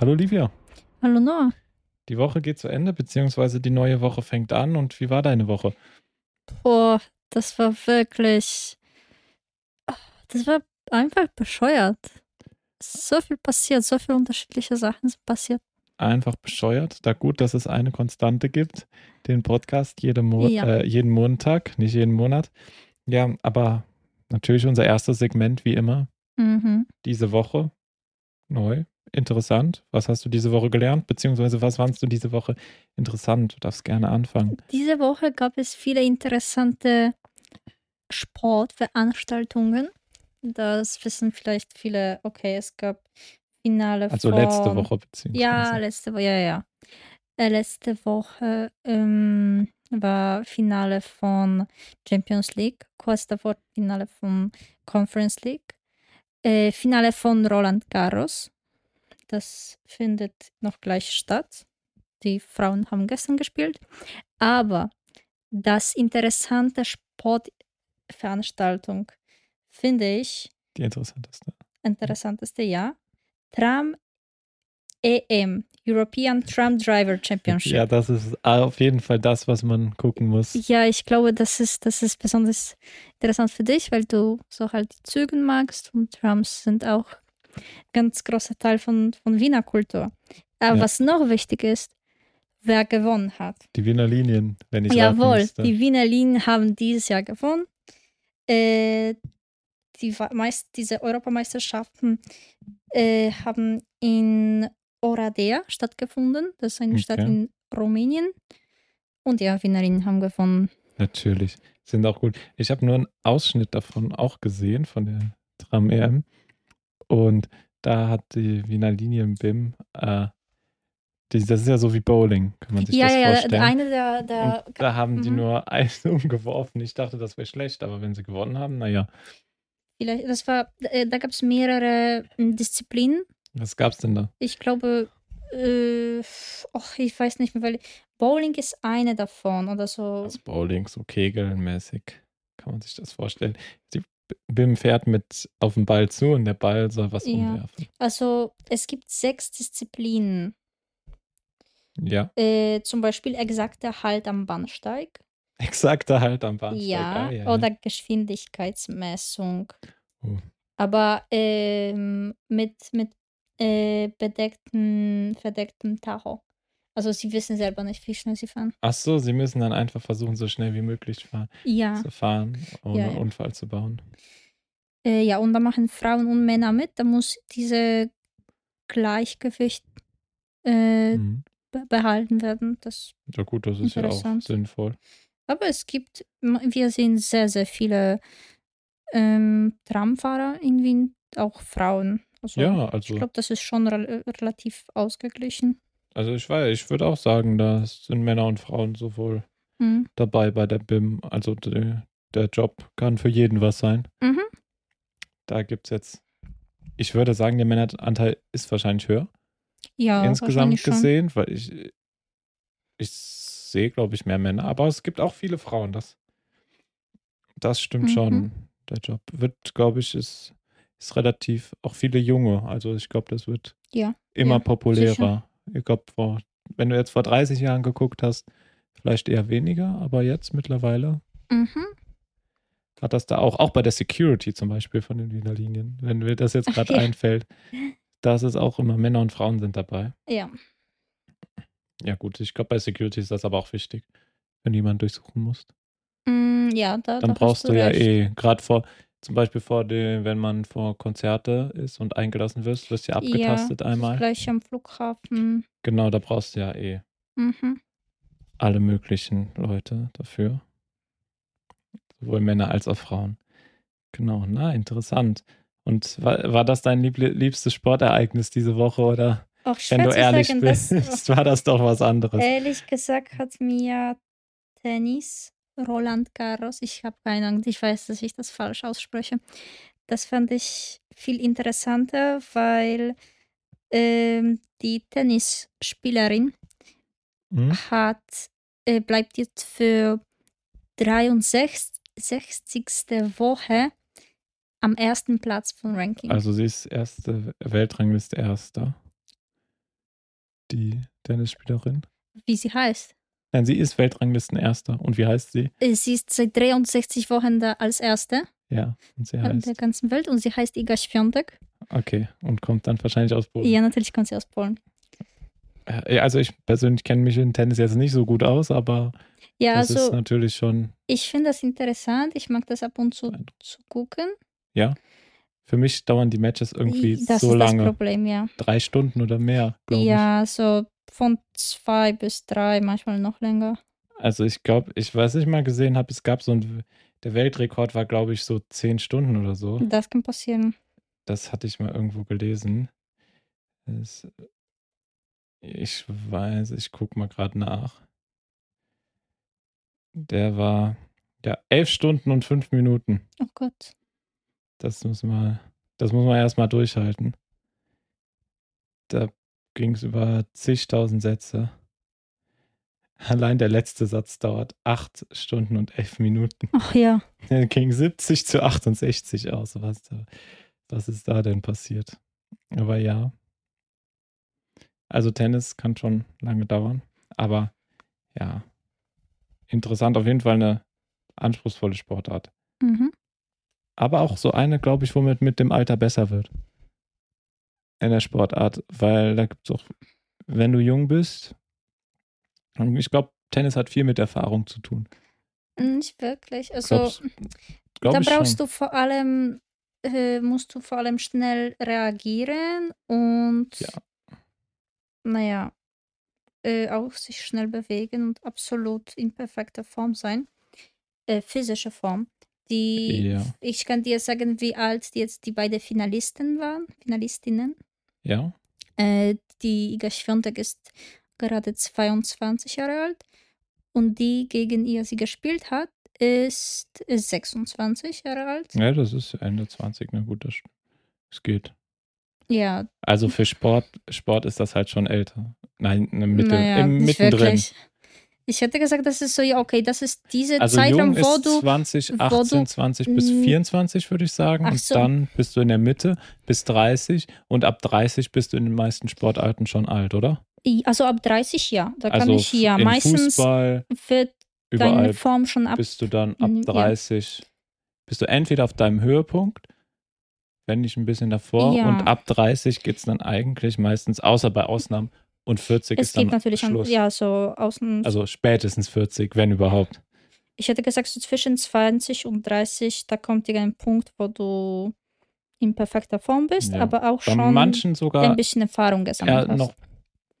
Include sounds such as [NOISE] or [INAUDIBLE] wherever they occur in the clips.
Hallo Livia. Hallo Noah. Die Woche geht zu Ende, beziehungsweise die neue Woche fängt an. Und wie war deine Woche? Boah, das war wirklich. Das war einfach bescheuert. So viel passiert, so viele unterschiedliche Sachen sind passiert. Einfach bescheuert. Da gut, dass es eine Konstante gibt, den Podcast jede Mo Ja. äh, jeden Montag, nicht jeden Monat. Ja, aber natürlich unser erstes Segment, wie immer, Mhm. diese Woche. Neu, interessant. Was hast du diese Woche gelernt? Beziehungsweise was fandst du diese Woche interessant? Du darfst gerne anfangen. Diese Woche gab es viele interessante Sportveranstaltungen. Das wissen vielleicht viele. Okay, es gab Finale Also von. letzte Woche, beziehungsweise. Ja, letzte Woche, ja, ja. Äh, letzte Woche ähm, war Finale von Champions League, kurz davor Finale von Conference League, äh, Finale von Roland Garros. Das findet noch gleich statt. Die Frauen haben gestern gespielt. Aber das interessante Sportveranstaltung finde ich Die interessanteste. interessanteste Jahr. Tram EM, European Tram Driver Championship. Ja, das ist auf jeden Fall das, was man gucken muss. Ja, ich glaube, das ist, das ist besonders interessant für dich, weil du so halt die Züge magst und Trams sind auch ganz großer Teil von, von Wiener Kultur. Aber Ja. was noch wichtig ist, wer gewonnen hat. Die Wiener Linien, wenn ich Jawohl, müsste. die Wiener Linien haben dieses Jahr gewonnen. Äh, die meist, diese Europameisterschaften äh, haben in Oradea stattgefunden. Das ist eine Stadt Okay. in Rumänien. Und ja, Wiener Linien haben gewonnen. Natürlich. Sind auch gut. Ich habe nur einen Ausschnitt davon auch gesehen, von der Tram EM. Und da hat die Wiener Linie im BIM, äh, die, das ist ja so wie Bowling, kann man sich Ja, das ja, ja, vorstellen. eine der, der da haben die Mhm. nur [LAUGHS] Eis umgeworfen. Ich dachte, das wäre schlecht, aber wenn sie gewonnen haben, naja. vielleicht, das war, äh, da gab es mehrere äh, Disziplinen. Was gab's denn da? Ich glaube, äh, och, ich weiß nicht mehr, weil Bowling ist eine davon oder so. Das Bowling, so kegelmäßig, kann man sich das vorstellen. Die BIM fährt mit auf den Ball zu und der Ball soll was Ja. umwerfen. Also es gibt sechs Disziplinen. Ja, Äh, zum Beispiel exakter Halt am Bahnsteig. [LAUGHS] exakter halt am Bahnsteig. Ja, Ah, ja, oder ja. Geschwindigkeitsmessung. Oh. Aber ähm, mit, mit äh, bedecktem, verdecktem Tacho. Also sie wissen selber nicht, wie schnell sie fahren. Ach so, sie müssen dann einfach versuchen, so schnell wie möglich fahren, Ja, zu fahren, ohne Ja, ja. Unfall zu bauen. äh, ja, und da machen Frauen und Männer mit. Da muss diese Gleichgewicht äh, Mhm. be behalten werden. Das Ja gut, das ist ja auch sinnvoll. Aber es gibt, wir sehen sehr, sehr viele ähm, Tramfahrer in Wien, auch Frauen. Also Ja, ich also, glaube, das ist schon rel relativ ausgeglichen. Also ich weiß, ich würde auch sagen, da sind Männer und Frauen sowohl Mhm. dabei bei der BIM. Also der, der Job kann für jeden was sein. Mhm. Da gibt es jetzt, ich würde sagen, der Männeranteil ist wahrscheinlich höher. Ja, insgesamt gesehen, weil ich, ich sehe, glaube ich, mehr Männer, aber es gibt auch viele Frauen. Das, das stimmt Mhm. schon. Der Job wird, glaube ich, ist, ist relativ auch viele Junge. Also ich glaube, das wird Ja, immer ja, populärer. Ich glaube, vor, wenn du jetzt vor 30 Jahren geguckt hast, vielleicht eher weniger, aber jetzt mittlerweile Mhm. hat das da auch, auch bei der Security zum Beispiel von den Wiener Linien, wenn mir das jetzt gerade [LAUGHS] Ja. einfällt, dass es auch immer Männer und Frauen sind dabei. Ja, Ja, gut, ich glaube, bei Security ist das aber auch wichtig, wenn du jemanden durchsuchen musst. Mm, ja da, Dann da brauchst du ja recht. eh, gerade vor, zum Beispiel vor dem, wenn man vor Konzerte ist und eingelassen wirst, wirst du ja abgetastet ja, einmal. gleich am Flughafen. Genau, da brauchst du ja eh Mhm. alle möglichen Leute dafür. Sowohl Männer als auch Frauen. Genau, na, interessant. Und war, war das dein lieb liebstes Sportereignis diese Woche oder Auch schwer wenn du ehrlich sagen, bist, [LAUGHS] war das doch was anderes? ehrlich gesagt hat mir Tennis, Roland Garros, ich habe keine Ahnung, ich weiß, dass ich das falsch ausspreche. Das fand ich viel interessanter, weil ähm, die Tennisspielerin Hm? hat, äh, bleibt jetzt für 63. Woche am ersten Platz vom Ranking. Also sie ist erste Weltrangliste Erster. die Tennisspielerin? Wie sie heißt. Nein, sie ist Weltranglistenerster. Und wie heißt sie? Äh, Sie ist seit 63 Wochen da als Erste Ja, und sie in heißt. der ganzen Welt und sie heißt Iga Świątek. Okay, und kommt dann wahrscheinlich aus Polen. Ja, natürlich kommt sie aus Polen. Ja, Also ich persönlich kenne mich in Tennis jetzt nicht so gut aus, aber Ja, das ist also natürlich schon ich finde das interessant. Ich mag das ab und zu zu gucken. Für mich dauern die Matches irgendwie das so ist lange. das Problem, ja. Drei Stunden oder mehr, glaube Ja, so von zwei bis drei, manchmal noch länger. Also ich glaube, ich weiß nicht mal gesehen habe, es gab so ein, der Weltrekord war, glaube ich, so zehn Stunden oder so. Das kann passieren. Das hatte ich mal irgendwo gelesen. Es, ich weiß, ich gucke mal gerade nach. Der war ja elf Stunden und fünf Minuten. Oh Gott. Das muss man, das muss man erstmal durchhalten. Da ging es über zigtausend Sätze. Allein der letzte Satz dauert acht Stunden und elf Minuten. Ach ja. Der ging 70 zu 68 aus. Was, was ist da denn passiert? Aber ja. Also Tennis kann schon lange dauern. Aber ja. Interessant, auf jeden Fall eine anspruchsvolle Sportart. Mhm. Aber auch so eine, glaube ich, womit mit dem Alter besser wird. In der Sportart. Weil da gibt es auch, wenn du jung bist, und ich glaube, Tennis hat viel mit Erfahrung zu tun. Nicht wirklich. Also Glaubst- Glaub da brauchst schon. du vor allem, äh, musst du vor allem schnell reagieren und Ja. naja, äh, auch sich schnell bewegen und absolut in perfekter Form sein. Äh, physische Form. Die, Ja. ich kann dir sagen, wie alt jetzt die beiden Finalisten waren, Finalistinnen. Ja, Äh, die Iga Świątek ist gerade 22 Jahre alt und die gegen ihr sie gespielt hat, ist 26 Jahre alt. ja, das ist Ende 20, na gut, das, das geht. Ja, Also für Sport, Sport ist das halt schon älter. Nein, ne, Mitte, naja, im, mittendrin. wirklich. Ich hätte gesagt, das ist so, ja, okay, das ist diese Also Zeitraum, wo ist du 20, wo 18, du- 20 bis Mm. 24, würde ich sagen. Und so. dann bist du in der Mitte bis 30 und ab 30 bist du in den meisten Sportarten schon alt, oder? Also ab 30 ja. Da kann also ich ja meistens Fußball, wird deine überall Form schon ab. bist du dann ab Mm, ja. 30, bist du entweder auf deinem Höhepunkt, wenn nicht ein bisschen davor, Ja. und ab 30 geht es dann eigentlich meistens, außer bei Ausnahmen, und 40 Es ist dann natürlich an, Schluss. ja so außen. Also spätestens 40, wenn überhaupt. ich hätte gesagt, so zwischen 20 und 30, da kommt irgendein Punkt, wo du in perfekter Form bist, Ja. aber auch Bei schon manchen sogar ein bisschen Erfahrung gesammelt ja, hast. noch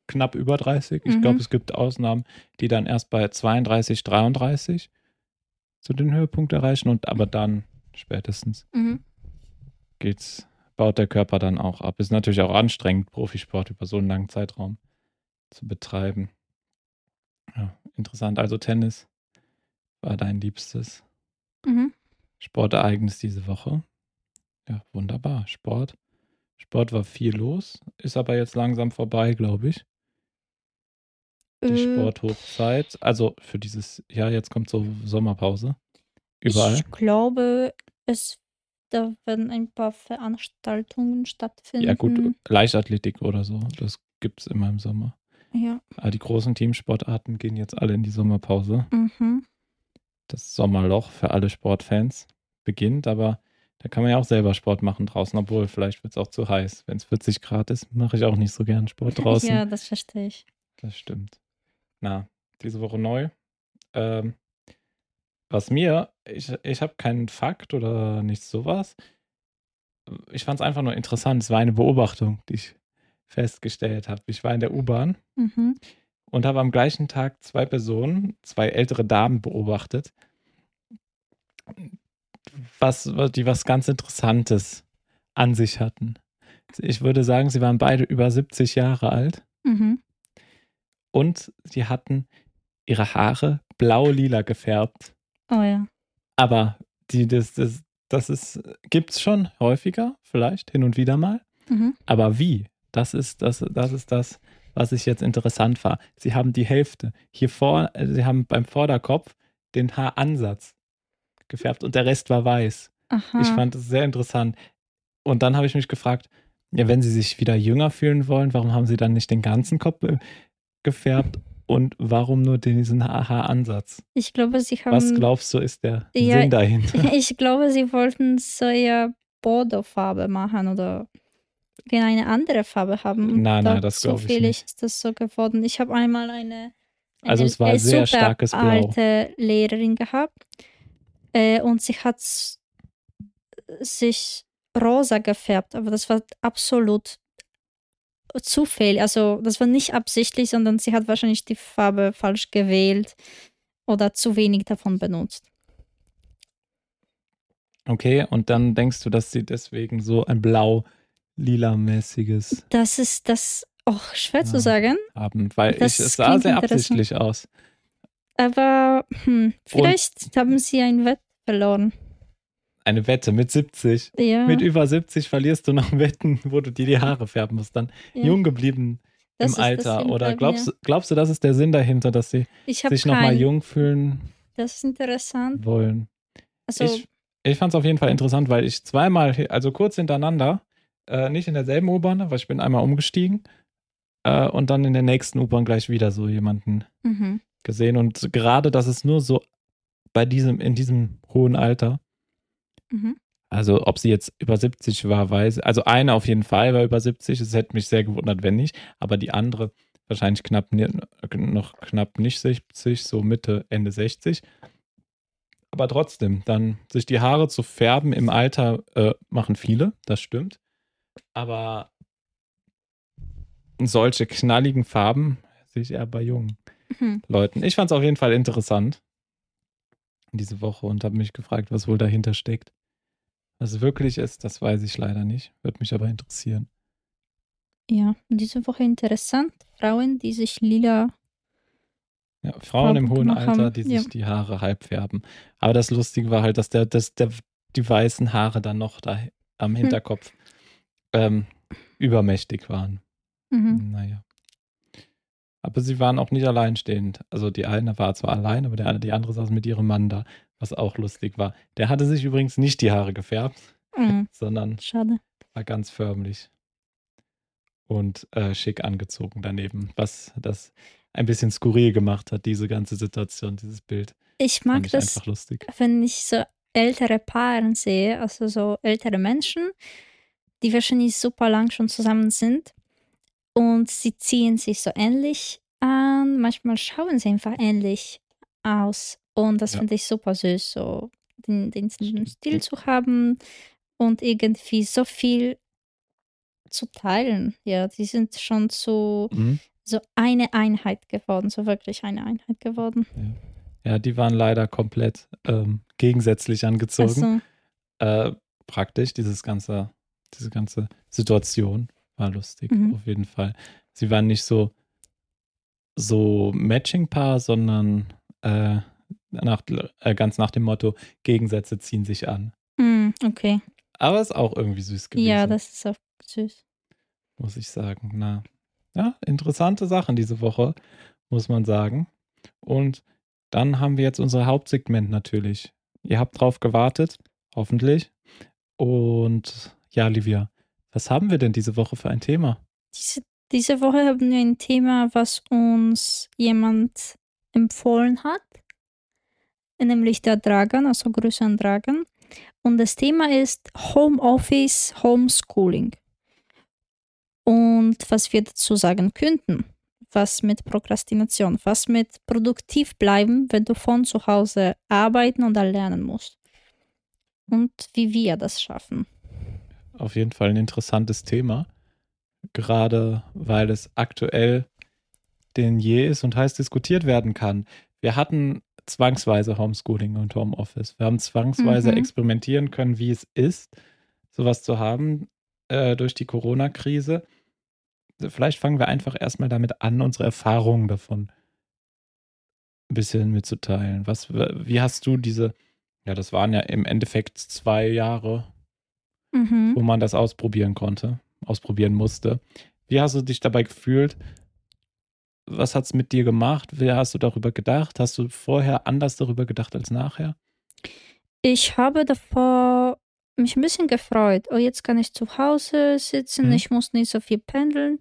knapp über 30. Ich Mhm. glaube, es gibt Ausnahmen, die dann erst bei 32, 33 so den Höhepunkt erreichen und aber dann spätestens Mhm. geht's, baut der Körper dann auch ab. Ist natürlich auch anstrengend, Profisport über so einen langen Zeitraum zu betreiben. Ja, interessant. Also Tennis war dein liebstes Mhm. Sportereignis diese Woche. Ja, wunderbar. Sport. Sport war viel los, ist aber jetzt langsam vorbei, glaube ich. Die Äh, Sporthochzeit. Also für dieses Jahr, jetzt kommt so Sommerpause. Überall. Ich glaube, es da werden ein paar Veranstaltungen stattfinden. Ja, gut, Leichtathletik oder so. Das gibt es immer im Sommer. Ja. Aber die großen Teamsportarten gehen jetzt alle in die Sommerpause. Mhm. Das Sommerloch für alle Sportfans beginnt, aber da kann man ja auch selber Sport machen draußen, obwohl vielleicht wird es auch zu heiß. Wenn es 40 Grad ist, mache ich auch nicht so gern Sport [LAUGHS] draußen. Ja, das verstehe ich. Das stimmt. Na, diese Woche neu. Ähm, was mir, ich, ich habe keinen Fakt oder nichts sowas. Ich fand es einfach nur interessant. Es war eine Beobachtung, die ich festgestellt habe. Ich war in der U-Bahn Mhm. und habe am gleichen Tag zwei Personen, zwei ältere Damen beobachtet, was, die was ganz Interessantes an sich hatten. Ich würde sagen, sie waren beide über 70 Jahre alt Mhm. und sie hatten ihre Haare blau-lila gefärbt. Oh ja. Aber die, das, das, das ist, gibt's schon häufiger, vielleicht, hin und wieder mal. Mhm. Aber wie? Das ist das, das ist das, was ich jetzt interessant war. Sie haben die Hälfte. Hier vor, äh, sie haben beim Vorderkopf den Haaransatz gefärbt und der Rest war weiß. Aha. Ich fand es sehr interessant. Und dann habe ich mich gefragt, Ja, wenn sie sich wieder jünger fühlen wollen, warum haben sie dann nicht den ganzen Kopf äh, gefärbt und warum nur diesen Haaransatz? Ich glaube, sie haben. Was glaubst du, ist der Ja, Sinn dahinter? [LAUGHS] Ich glaube, sie wollten so ja Bordeaux-Farbe machen oder eine andere Farbe haben. Nein, nein, Da das glaube ich zufällig nicht. ist das so geworden. Ich habe einmal eine, Also eine es war äh, sehr super starkes Blau. alte Lehrerin gehabt äh, und sie hat sich rosa gefärbt, aber das war absolut zufällig. Also das war nicht absichtlich, sondern sie hat wahrscheinlich die Farbe falsch gewählt oder zu wenig davon benutzt. Okay, und dann denkst du, dass sie deswegen so ein blau-lila-mäßiges Das ist das auch schwer zu Ja. sagen, haben, weil Das ich, es sah sehr absichtlich aus. aber hm, vielleicht haben sie ein Wett verloren. Eine Wette mit 70. Ja, Mit über 70 verlierst du noch [LAUGHS] Wetten, wo du dir die Haare färben musst. Dann ja. jung geblieben Das im Alter. Oder glaubst, glaubst du, das ist der Sinn dahinter, dass sie sich nochmal jung fühlen Das ist interessant. wollen? Also ich ich fand es auf jeden Fall interessant, weil ich zweimal, also kurz hintereinander, äh, nicht in derselben U-Bahn, aber ich bin einmal umgestiegen äh, und dann in der nächsten U-Bahn gleich wieder so jemanden mhm. gesehen. Und gerade, dass es nur so bei diesem, in diesem hohen Alter, Mhm. also ob sie jetzt über 70 war, weiß, also eine auf jeden Fall war über 70, es hätte mich sehr gewundert, wenn nicht, aber die andere wahrscheinlich knapp, noch knapp nicht 60, so Mitte, Ende 60. Aber trotzdem, dann sich die Haare zu färben im Alter äh, machen viele, das stimmt. Aber solche knalligen Farben sehe ich eher bei jungen Mhm. Leuten. Ich fand es auf jeden Fall interessant diese Woche und habe mich gefragt, was wohl dahinter steckt. Was es wirklich ist, das weiß ich leider nicht. Würde mich aber interessieren. Ja, diese Woche interessant. Frauen, die sich lila. Ja, Frauen im hohen Alter, haben, die ja. sich die Haare halb färben. Aber das Lustige war halt, dass der, dass der, die weißen Haare dann noch da am Hm. Ähm, übermächtig waren. Mhm. Naja. Aber sie waren auch nicht alleinstehend. Also die eine war zwar allein, aber der, die andere saß mit ihrem Mann da, was auch lustig war. Der hatte sich übrigens nicht die Haare gefärbt, Mhm. [LAUGHS] sondern Schade. war ganz förmlich und äh, schick angezogen daneben, was das ein bisschen skurril gemacht hat, diese ganze Situation, dieses Bild. Ich mag ich das, einfach lustig. wenn ich so ältere Paare sehe, also so ältere Menschen, die wahrscheinlich super lang schon zusammen sind und sie ziehen sich so ähnlich an. Manchmal schauen sie einfach ähnlich aus und das Ja. finde ich super süß, so den, den. Stil zu haben und irgendwie so viel zu teilen. Ja, die sind schon zu Mhm. so eine Einheit geworden, so wirklich eine Einheit geworden. Ja, die waren leider komplett ähm, gegensätzlich angezogen. Also, Äh, praktisch, dieses ganze, diese ganze Situation war lustig, Mhm. auf jeden Fall. Sie waren nicht so, so Matching-Paar, sondern äh, nach, äh, ganz nach dem Motto, Gegensätze ziehen sich an. mm, okay. Aber ist auch irgendwie süß gewesen, Ja, das ist auch süß. muss ich sagen. Na, ja, interessante Sachen diese Woche, muss man sagen. Und dann haben wir jetzt unser Hauptsegment natürlich. Ihr habt drauf gewartet, hoffentlich. Und ja, Livia, was haben wir denn diese Woche für ein Thema? Diese, diese Woche haben wir ein Thema, was uns jemand empfohlen hat, nämlich der Dragan, also Grüße an Dragan. Und das Thema ist Homeoffice, Homeschooling. Und was wir dazu sagen könnten, was mit Prokrastination, was mit produktiv bleiben, wenn du von zu Hause arbeiten oder lernen musst. Und wie wir das schaffen. Auf jeden Fall ein interessantes Thema. Gerade weil es aktuell denn je ist und heiß diskutiert werden kann. Wir hatten zwangsweise Homeschooling und Homeoffice. Wir haben zwangsweise Mhm. experimentieren können, wie es ist, sowas zu haben äh, durch die Corona-Krise. Vielleicht fangen wir einfach erstmal damit an, unsere Erfahrungen davon ein bisschen mitzuteilen. Was, wie hast du diese, ja, das waren ja im Endeffekt zwei Jahre, Mhm. wo man das ausprobieren konnte, ausprobieren musste. Wie hast du dich dabei gefühlt? Was hat es mit dir gemacht? Wie hast du darüber gedacht? Hast du vorher anders darüber gedacht als nachher? Ich habe davor mich ein bisschen gefreut. Oh, jetzt kann ich zu Hause sitzen, Mhm. ich muss nicht so viel pendeln.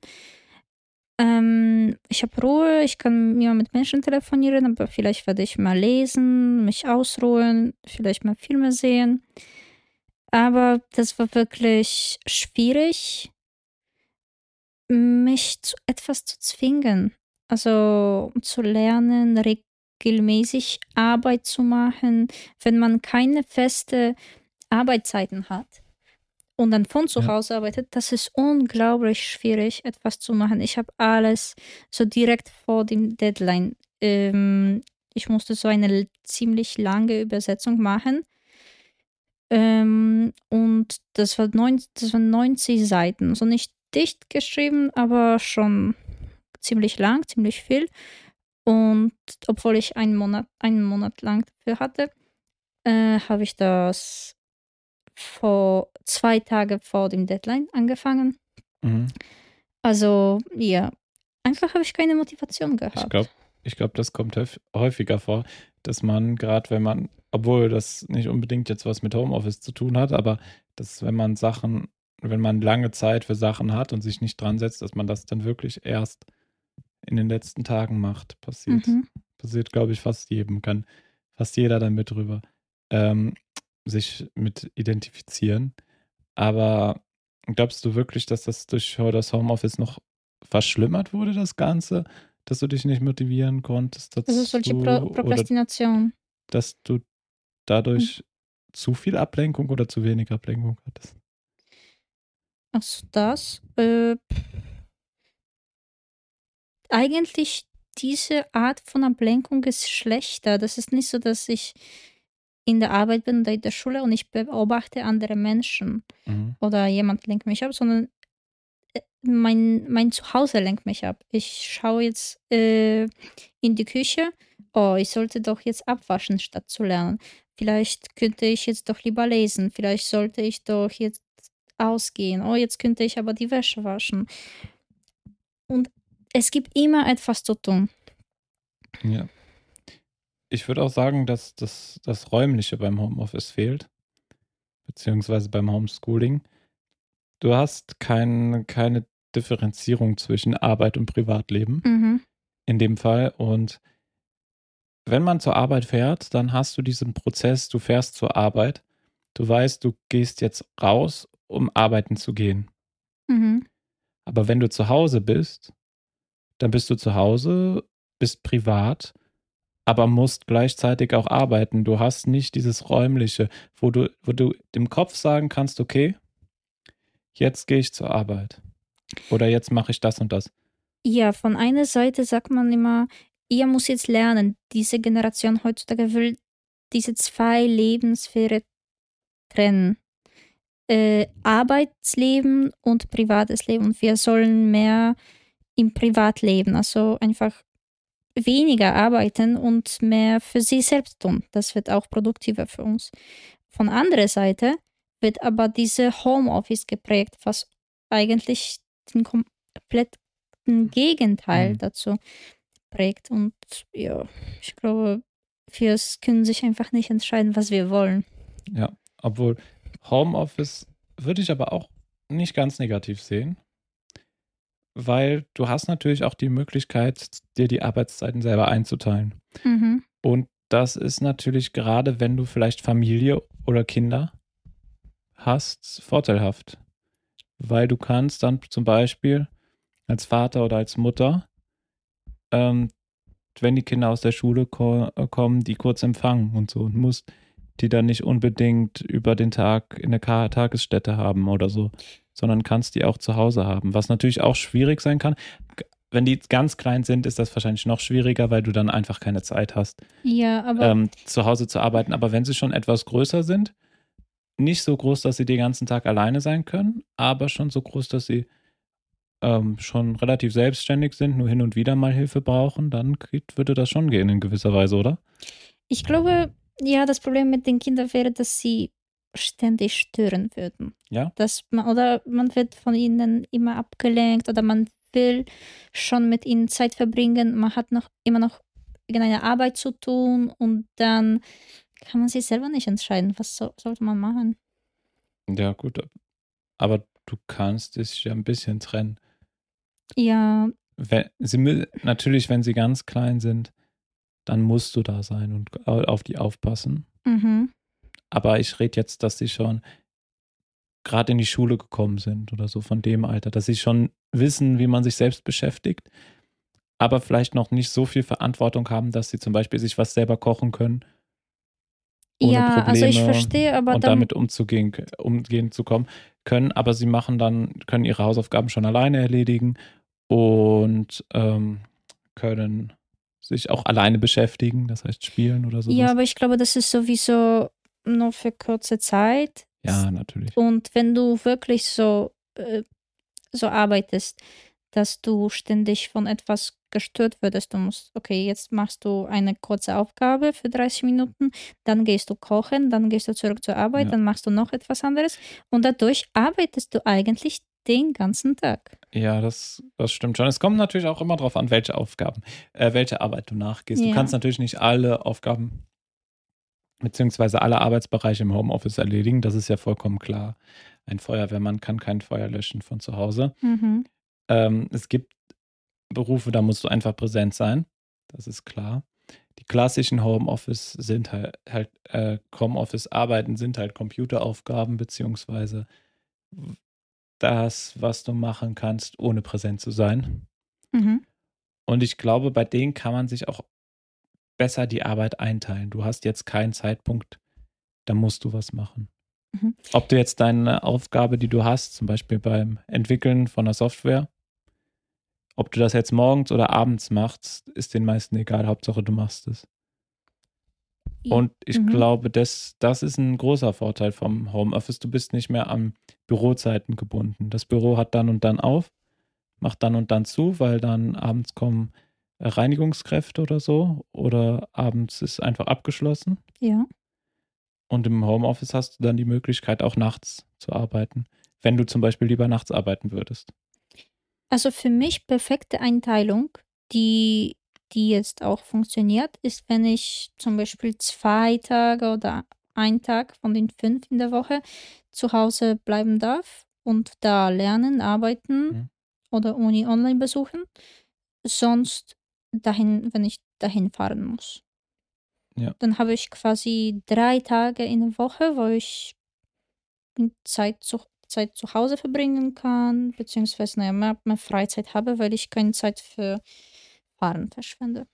Ähm, ich habe Ruhe, ich kann mir mit Menschen telefonieren, aber vielleicht werde ich mal lesen, mich ausruhen, vielleicht mal Filme sehen. Aber das war wirklich schwierig, mich zu etwas zu zwingen. Also zu lernen, regelmäßig Arbeit zu machen, wenn man keine feste Arbeitszeiten hat und dann von zu Ja. Hause arbeitet, das ist unglaublich schwierig, etwas zu machen. Ich habe alles so direkt vor dem Deadline. Ähm, ich musste so eine ziemlich lange Übersetzung machen. Ähm, und das, war neun, das waren 90 Seiten. Also nicht dicht geschrieben, aber schon ziemlich lang, ziemlich viel. Und obwohl ich einen Monat, einen Monat lang dafür hatte, äh, habe ich das vor zwei Tage vor dem Deadline angefangen. Mhm. Also ja, einfach habe ich keine Motivation Ich gehabt. glaube, ich glaub, das kommt häuf- häufiger vor, dass man, gerade wenn man, obwohl das nicht unbedingt jetzt was mit Homeoffice zu tun hat, aber dass wenn man Sachen, wenn man lange Zeit für Sachen hat und sich nicht dran setzt, dass man das dann wirklich erst in den letzten Tagen macht. Passiert, Mhm. passiert glaube ich, fast jedem, kann fast jeder damit drüber ähm, sich mit identifizieren. Aber glaubst du wirklich, dass das durch das Homeoffice noch verschlimmert wurde, das Ganze? Dass du dich nicht motivieren konntest dazu? Also solche Pro oder Prokrastination. dass du dadurch zu viel Ablenkung oder zu wenig Ablenkung hattest? Also das. Äh, eigentlich diese Art von Ablenkung ist schlechter. Das ist nicht so, dass ich in der Arbeit bin oder in der Schule und ich beobachte andere Menschen Mhm. oder jemand lenkt mich ab, sondern äh, mein, mein Zuhause lenkt mich ab. Ich schaue jetzt äh, in die Küche. Oh, ich sollte doch jetzt abwaschen, statt zu lernen. Vielleicht könnte ich jetzt doch lieber lesen. Vielleicht sollte ich doch jetzt ausgehen. Oh, jetzt könnte ich aber die Wäsche waschen. Und es gibt immer etwas zu tun. Ja. Ich würde auch sagen, dass das, das Räumliche beim Homeoffice fehlt, beziehungsweise beim Homeschooling. Du hast kein, keine Differenzierung zwischen Arbeit und Privatleben Mhm. in dem Fall. Und wenn man zur Arbeit fährt, dann hast du diesen Prozess, du fährst zur Arbeit, du weißt, du gehst jetzt raus, um arbeiten zu gehen. Mhm. Aber wenn du zu Hause bist, dann bist du zu Hause, bist privat, aber musst gleichzeitig auch arbeiten. Du hast nicht dieses räumliche, wo du, wo du im Kopf sagen kannst, okay, jetzt gehe ich zur Arbeit. Oder jetzt mache ich das und das. Ja, von einer Seite sagt man immer, ihr muss jetzt lernen. Diese Generation heutzutage will diese zwei Lebenssphäre trennen. Äh, Arbeitsleben und privates Leben. Und wir sollen mehr im Privatleben, also einfach weniger arbeiten und mehr für sie selbst tun. Das wird auch produktiver für uns. Von anderer Seite wird aber diese Homeoffice geprägt, was eigentlich den kompletten Gegenteil Mhm. dazu prägt. Und ja, ich glaube, wir können sich einfach nicht entscheiden, was wir wollen. Ja, obwohl Homeoffice würde ich aber auch nicht ganz negativ sehen, weil du hast natürlich auch die Möglichkeit, dir die Arbeitszeiten selber einzuteilen. Mhm. Und das ist natürlich gerade, wenn du vielleicht Familie oder Kinder hast, vorteilhaft. Weil du kannst dann zum Beispiel als Vater oder als Mutter, ähm, wenn die Kinder aus der Schule ko äh, kommen, die kurz empfangen und so und musst die dann nicht unbedingt über den Tag in der Tagesstätte haben oder so, sondern kannst die auch zu Hause haben, was natürlich auch schwierig sein kann. Wenn die ganz klein sind, ist das wahrscheinlich noch schwieriger, weil du dann einfach keine Zeit hast Ja, aber ähm, zu Hause zu arbeiten. Aber wenn sie schon etwas größer sind, nicht so groß, dass sie den ganzen Tag alleine sein können, aber schon so groß, dass sie ähm, schon relativ selbstständig sind, nur hin und wieder mal Hilfe brauchen, dann würde das schon gehen in gewisser Weise, oder? ich glaube, ja, das Problem mit den Kindern wäre, dass sie ständig stören würden. Ja. Dass man, oder man wird von ihnen immer abgelenkt oder man will schon mit ihnen Zeit verbringen. Man hat noch immer noch irgendeine Arbeit zu tun und dann kann man sich selber nicht entscheiden, was so, sollte man machen. Ja, gut, aber du kannst dich ja ein bisschen trennen. Ja, Wenn, sie, natürlich, wenn sie ganz klein sind, dann musst du da sein und au- auf die aufpassen. mhm. Aber ich rede jetzt, dass sie schon gerade in die Schule gekommen sind oder so von dem Alter, dass sie schon wissen, wie man sich selbst beschäftigt, aber vielleicht noch nicht so viel Verantwortung haben, dass sie zum Beispiel sich was selber kochen können, ohne Ja, also ich Probleme verstehe, aber und damit umzugehen, umgehen zu kommen können, aber sie machen dann, können ihre Hausaufgaben schon alleine erledigen und ähm, können sich auch alleine beschäftigen, das heißt spielen oder sowas. ja, aber ich glaube, das ist sowieso nur für kurze Zeit. Ja, natürlich. Und wenn du wirklich so, äh, so arbeitest, dass du ständig von etwas gestört würdest, du musst, okay, jetzt machst du eine kurze Aufgabe für 30 Minuten, dann gehst du kochen, dann gehst du zurück zur Arbeit, Ja. dann machst du noch etwas anderes und dadurch arbeitest du eigentlich den ganzen Tag. Ja, das, das stimmt schon. Es kommt natürlich auch immer darauf an, welche Aufgaben, äh, welche Arbeit du nachgehst. Du Ja. kannst natürlich nicht alle Aufgaben beziehungsweise alle Arbeitsbereiche im Homeoffice erledigen. Das ist ja vollkommen klar. Ein Feuerwehrmann kann kein Feuer löschen von zu Hause. Mhm. Ähm, es gibt Berufe, da musst du einfach präsent sein. Das ist klar. Die klassischen Homeoffice sind halt, halt äh, Homeoffice-Arbeiten sind halt Computeraufgaben, beziehungsweise das, was du machen kannst, ohne präsent zu sein. Mhm. Und ich glaube, bei denen kann man sich auch besser die Arbeit einteilen. Du hast jetzt keinen Zeitpunkt, da musst du was machen. Mhm. Ob du jetzt deine Aufgabe, die du hast, zum Beispiel beim Entwickeln von einer Software, ob du das jetzt morgens oder abends machst, ist den meisten egal. Hauptsache, du machst es. Und ich Mhm. glaube, das, das ist ein großer Vorteil vom Homeoffice. Du bist nicht mehr an Bürozeiten gebunden. Das Büro hat dann und dann auf, macht dann und dann zu, weil dann abends kommen Reinigungskräfte oder so oder abends ist einfach abgeschlossen. Ja. Und im Homeoffice hast du dann die Möglichkeit, auch nachts zu arbeiten, wenn du zum Beispiel lieber nachts arbeiten würdest. Also für mich perfekte Einteilung, die, die jetzt auch funktioniert, ist, wenn ich zum Beispiel zwei Tage oder ein Tag von den fünf in der Woche zu Hause bleiben darf und da lernen, arbeiten Mhm. oder Uni online besuchen. Sonst dahin, wenn ich dahin fahren muss. Ja. Dann habe ich quasi drei Tage in der Woche, wo ich Zeit zu, Zeit zu Hause verbringen kann, beziehungsweise naja, mehr, mehr Freizeit habe, weil ich keine Zeit für Fahren verschwende.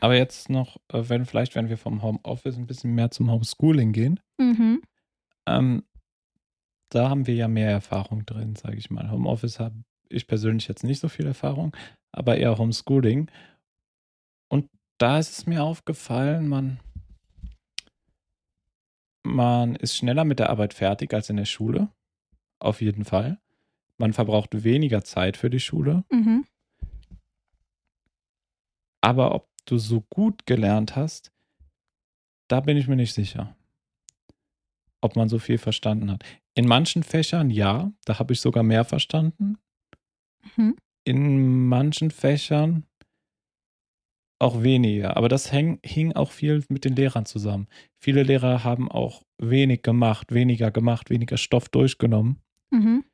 Aber jetzt noch, äh, wenn vielleicht, wenn wir vom Homeoffice ein bisschen mehr zum Homeschooling gehen, Mhm. ähm, da haben wir ja mehr Erfahrung drin, sage ich mal. Homeoffice habe ich persönlich jetzt nicht so viel Erfahrung, aber eher Homeschooling. Und da ist es mir aufgefallen, man, man ist schneller mit der Arbeit fertig als in der Schule. Auf jeden Fall. Man verbraucht weniger Zeit für die Schule. Mhm. Aber ob du so gut gelernt hast, da bin ich mir nicht sicher. Ob man so viel verstanden hat. In manchen Fächern ja, da habe ich sogar mehr verstanden. Mhm. In manchen Fächern auch weniger. Aber das häng, hing auch viel mit den Lehrern zusammen. Viele Lehrer haben auch wenig gemacht, weniger gemacht, weniger Stoff durchgenommen Mhm.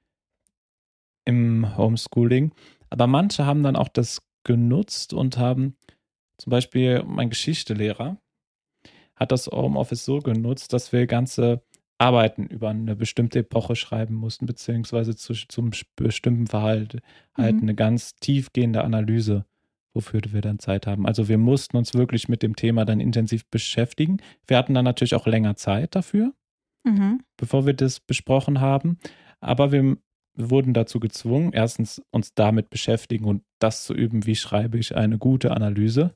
im Homeschooling. Aber manche haben dann auch das genutzt und haben zum Beispiel mein Geschichtelehrer hat das Homeoffice so genutzt, dass wir ganze Arbeiten über eine bestimmte Epoche schreiben mussten, beziehungsweise zu, zum bestimmten Verhalten, halt Mhm. eine ganz tiefgehende Analyse, wofür wir dann Zeit haben. Also wir mussten uns wirklich mit dem Thema dann intensiv beschäftigen. Wir hatten dann natürlich auch länger Zeit dafür Mhm. bevor wir das besprochen haben. Aber wir wurden dazu gezwungen, erstens uns damit beschäftigen und das zu üben, wie schreibe ich eine gute Analyse.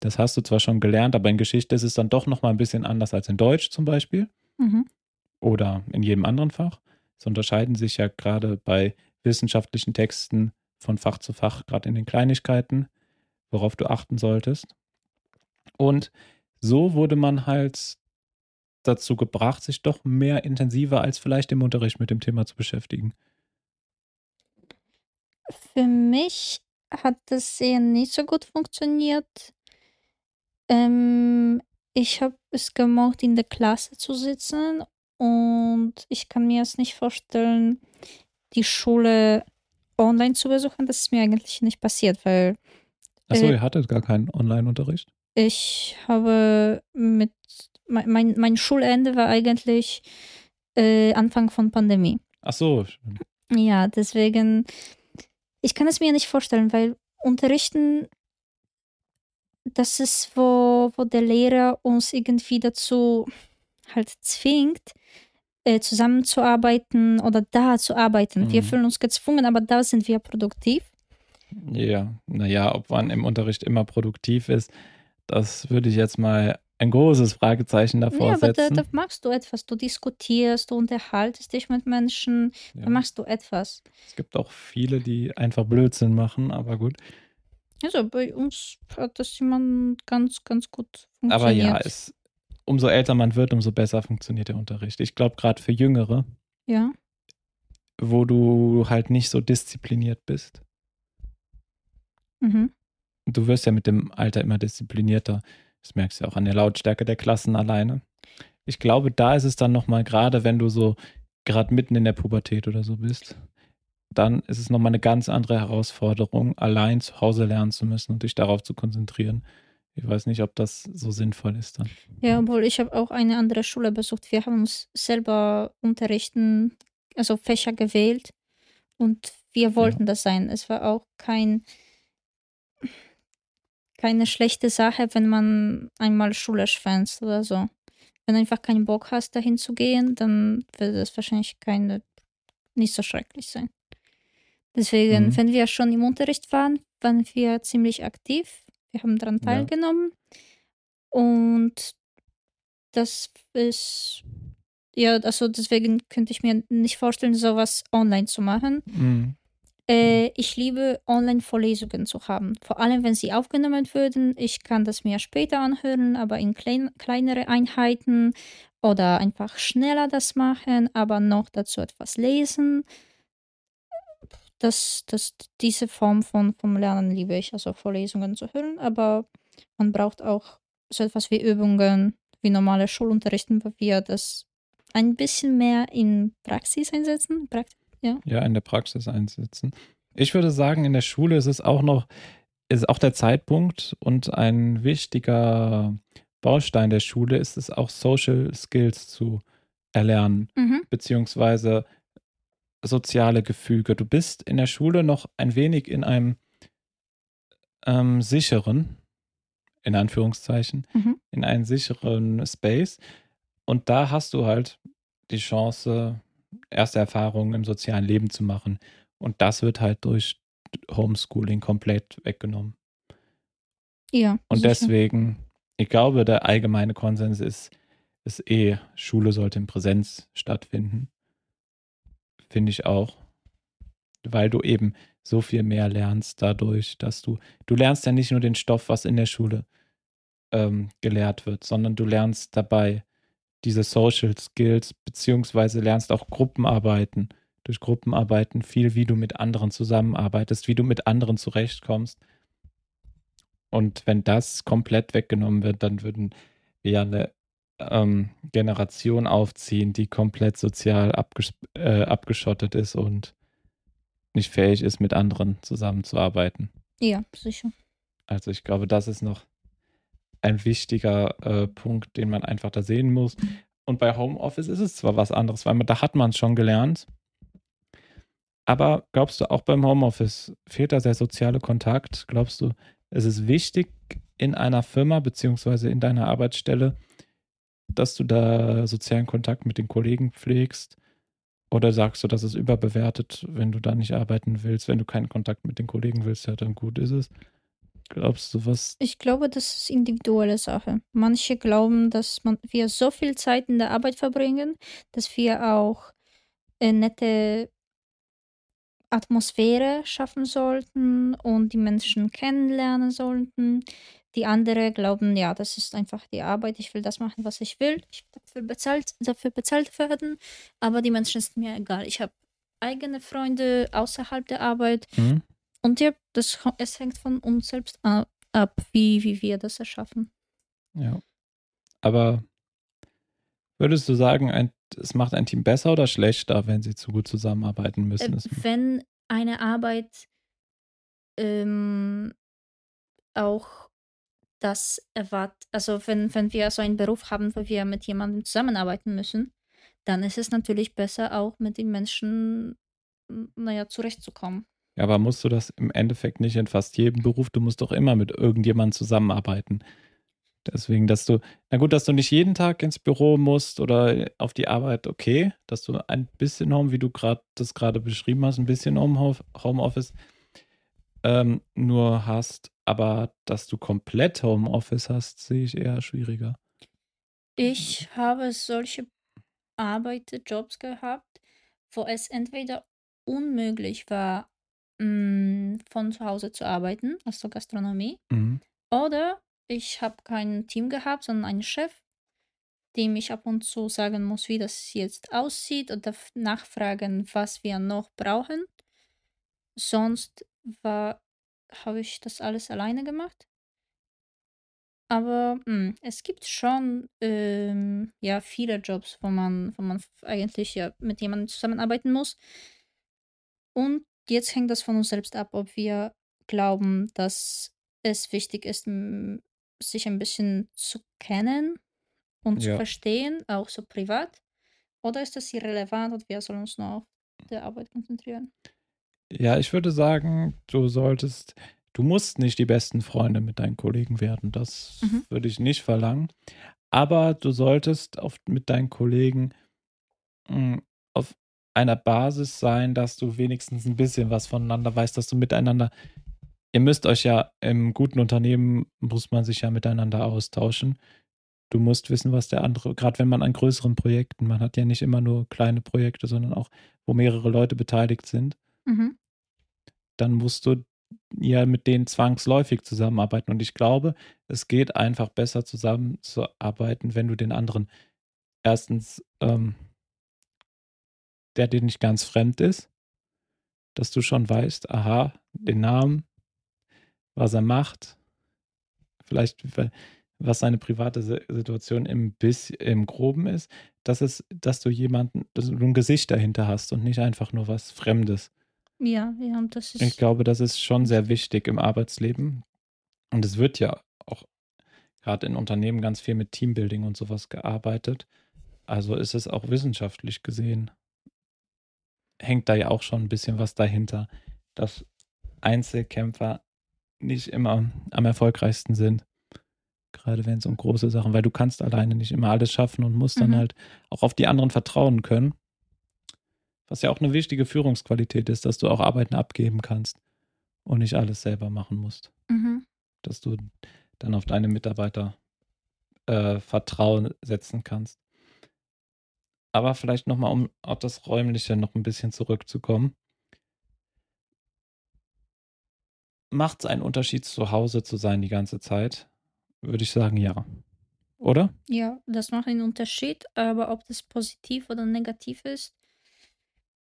Das hast du zwar schon gelernt, aber in Geschichte ist es dann doch nochmal ein bisschen anders als in Deutsch zum Beispiel Mhm. oder in jedem anderen Fach. Es unterscheiden sich ja gerade bei wissenschaftlichen Texten von Fach zu Fach, gerade in den Kleinigkeiten, worauf du achten solltest. Und so wurde man halt dazu gebracht, sich doch mehr intensiver als vielleicht im Unterricht mit dem Thema zu beschäftigen. Für mich hat das eher nicht so gut funktioniert. Ähm, ich habe es gemocht, in der Klasse zu sitzen und ich kann mir jetzt nicht vorstellen, die Schule online zu besuchen. Das ist mir eigentlich nicht passiert, weil Achso, Äh, ihr hattet gar keinen Online-Unterricht? ich habe mit mein, mein, Schulende war eigentlich äh, Anfang von Pandemie. Achso, Ja, deswegen, ich kann es mir nicht vorstellen, weil Unterrichten, das ist, wo, wo der Lehrer uns irgendwie dazu halt zwingt, äh, zusammenzuarbeiten oder da zu arbeiten. Wir Mhm. fühlen uns gezwungen, aber da sind wir produktiv. ja. Naja, ob man im Unterricht immer produktiv ist, das würde ich jetzt mal ein großes Fragezeichen davor Ja, aber da, setzen. da machst du etwas. Du diskutierst, du unterhaltest dich mit Menschen, Ja. da machst du etwas. Es gibt auch viele, die einfach Blödsinn machen, aber gut. Also bei uns hat das jemand ganz, ganz gut Aber funktioniert. ja, es, umso älter man wird, umso besser funktioniert der Unterricht. Ich glaube, gerade für Jüngere, ja. wo du halt nicht so diszipliniert bist. Mhm. Du wirst ja mit dem Alter immer disziplinierter. Das merkst du ja auch an der Lautstärke der Klassen alleine. Ich glaube, da ist es dann nochmal, gerade wenn du so gerade mitten in der Pubertät oder so bist, dann ist es nochmal eine ganz andere Herausforderung, allein zu Hause lernen zu müssen und dich darauf zu konzentrieren. Ich weiß nicht, ob das so sinnvoll ist dann. Ja, obwohl ich habe auch eine andere Schule besucht. Wir haben uns selber unterrichten, also Fächer gewählt und wir wollten das sein. Es war auch kein keine schlechte Sache, wenn man einmal Schule schwänzt oder so. Wenn du einfach keinen Bock hast, dahin zu gehen, dann wird es wahrscheinlich keine nicht so schrecklich sein. Deswegen, Mhm. wenn wir schon im Unterricht waren, waren wir ziemlich aktiv. Wir haben daran Ja. teilgenommen. Und das ist, ja, also deswegen könnte ich mir nicht vorstellen, sowas online zu machen. Mhm. Äh, ich liebe Online-Vorlesungen zu haben. Vor allem, wenn sie aufgenommen würden. Ich kann das mir später anhören, aber in klein, kleinere Einheiten oder einfach schneller das machen, aber noch dazu etwas lesen. Das, das, diese Form von, vom Lernen liebe ich, also Vorlesungen zu hören, aber man braucht auch so etwas wie Übungen, wie normale Schulunterrichten, wo wir das ein bisschen mehr in Praxis einsetzen. Prax Ja, in der Praxis einsetzen. Ich würde sagen, in der Schule ist es auch noch, ist auch der Zeitpunkt und ein wichtiger Baustein der Schule ist es auch Social Skills zu erlernen, mhm. beziehungsweise soziale Gefüge. Du bist in der Schule noch ein wenig in einem ähm, sicheren, in Anführungszeichen, Mhm. in einem sicheren Space. Und da hast du halt die Chance, erste Erfahrungen im sozialen Leben zu machen. Und das wird halt durch Homeschooling komplett weggenommen. Ja. Und sicher. deswegen, ich glaube, der allgemeine Konsens ist, ist eh, Schule sollte in Präsenz stattfinden. Finde ich auch. Weil du eben so viel mehr lernst dadurch, dass du, du lernst ja nicht nur den Stoff, was in der Schule ähm, gelehrt wird, sondern du lernst dabei diese Social Skills, beziehungsweise lernst auch Gruppenarbeiten. Durch Gruppenarbeiten viel, wie du mit anderen zusammenarbeitest, wie du mit anderen zurechtkommst. Und wenn das komplett weggenommen wird, dann würden wir ja eine ähm, Generation aufziehen, die komplett sozial abges äh, abgeschottet ist und nicht fähig ist, mit anderen zusammenzuarbeiten. Ja, sicher. Also ich glaube, das ist noch ein wichtiger äh, Punkt, den man einfach da sehen muss. Und bei Homeoffice ist es zwar was anderes, weil man, da hat man es schon gelernt. Aber glaubst du, auch beim Homeoffice fehlt da der soziale Kontakt? Glaubst du, es ist wichtig in einer Firma beziehungsweise in deiner Arbeitsstelle, dass du da sozialen Kontakt mit den Kollegen pflegst? Oder sagst du, das ist überbewertet, wenn du da nicht arbeiten willst, wenn du keinen Kontakt mit den Kollegen willst, ja, dann gut ist es. Glaubst du, was Ich glaube, das ist individuelle Sache. Manche glauben, dass man, wir so viel Zeit in der Arbeit verbringen, dass wir auch eine nette Atmosphäre schaffen sollten und die Menschen kennenlernen sollten. Die andere glauben, ja, das ist einfach die Arbeit, ich will das machen, was ich will. Ich will dafür bezahlt, dafür bezahlt werden, aber die Menschen sind mir egal. Ich habe eigene Freunde außerhalb der Arbeit Hm? Und ja, das, es hängt von uns selbst ab, wie, wie wir das erschaffen. Ja. Aber würdest du sagen, ein es macht ein Team besser oder schlechter, wenn sie zu gut zusammenarbeiten müssen? Äh, wenn eine Arbeit ähm, auch das erwartet, also wenn, wenn wir so einen Beruf haben, wo wir mit jemandem zusammenarbeiten müssen, dann ist es natürlich besser, auch mit den Menschen, naja, zurechtzukommen. Ja, aber musst du das im Endeffekt nicht in fast jedem Beruf? Du musst doch immer mit irgendjemandem zusammenarbeiten. Deswegen, dass du, na gut, dass du nicht jeden Tag ins Büro musst oder auf die Arbeit, okay, dass du ein bisschen Home, wie du gerade das gerade beschrieben hast, ein bisschen Homeoffice ähm, nur hast, aber dass du komplett Homeoffice hast, sehe ich eher schwieriger. Ich habe solche Arbeiterjobs gehabt, wo es entweder unmöglich war, mh, mm, von zu Hause zu arbeiten, also Gastronomie, Mhm. oder ich habe kein Team gehabt, sondern einen Chef, dem ich ab und zu sagen muss, wie das jetzt aussieht oder nachfragen, was wir noch brauchen. Sonst war habe ich das alles alleine gemacht. Aber, hm, es gibt schon, ähm, ja, viele Jobs, wo man wo man eigentlich, ja, mit jemandem zusammenarbeiten muss. Und jetzt hängt das von uns selbst ab, ob wir glauben, dass es wichtig ist, hm, sich ein bisschen zu kennen und zu Ja. verstehen, auch so privat? Oder ist das irrelevant und wir sollen uns nur auf der Arbeit konzentrieren? Ja, ich würde sagen, du solltest du musst nicht die besten Freunde mit deinen Kollegen werden. Das Mhm. würde ich nicht verlangen. Aber du solltest auf, mit deinen Kollegen mh, auf einer Basis sein, dass du wenigstens ein bisschen was voneinander weißt, dass du miteinander. Ihr müsst euch ja im guten Unternehmen muss man sich ja miteinander austauschen. Du musst wissen, was der andere, gerade wenn man an größeren Projekten, man hat ja nicht immer nur kleine Projekte, sondern auch, wo mehrere Leute beteiligt sind Mhm. dann musst du ja mit denen zwangsläufig zusammenarbeiten. Und ich glaube, es geht einfach besser zusammenzuarbeiten, wenn du den anderen erstens, ähm, der dir nicht ganz fremd ist, dass du schon weißt, aha, den Namen, was er macht, vielleicht was seine private Situation im, Biss, im Groben ist, dass es, dass du jemanden, dass du ein Gesicht dahinter hast und nicht einfach nur was Fremdes. Ja, ja, das Ich ist glaube, das ist schon sehr wichtig im Arbeitsleben. Und es wird ja auch gerade in Unternehmen ganz viel mit Teambuilding und sowas gearbeitet. Also ist es auch wissenschaftlich gesehen, hängt da ja auch schon ein bisschen was dahinter, dass Einzelkämpfer nicht immer am erfolgreichsten sind. Gerade wenn es um große Sachen, weil du kannst alleine nicht immer alles schaffen und musst dann Mhm. halt auch auf die anderen vertrauen können. Was ja auch eine wichtige Führungsqualität ist, dass du auch Arbeiten abgeben kannst und nicht alles selber machen musst. Mhm. Dass du dann auf deine Mitarbeiter äh, Vertrauen setzen kannst. Aber vielleicht nochmal, um auf das Räumliche noch ein bisschen zurückzukommen. Macht es einen Unterschied, zu Hause zu sein die ganze Zeit? Würde ich sagen, ja. Oder? Ja, das macht einen Unterschied, aber ob das positiv oder negativ ist,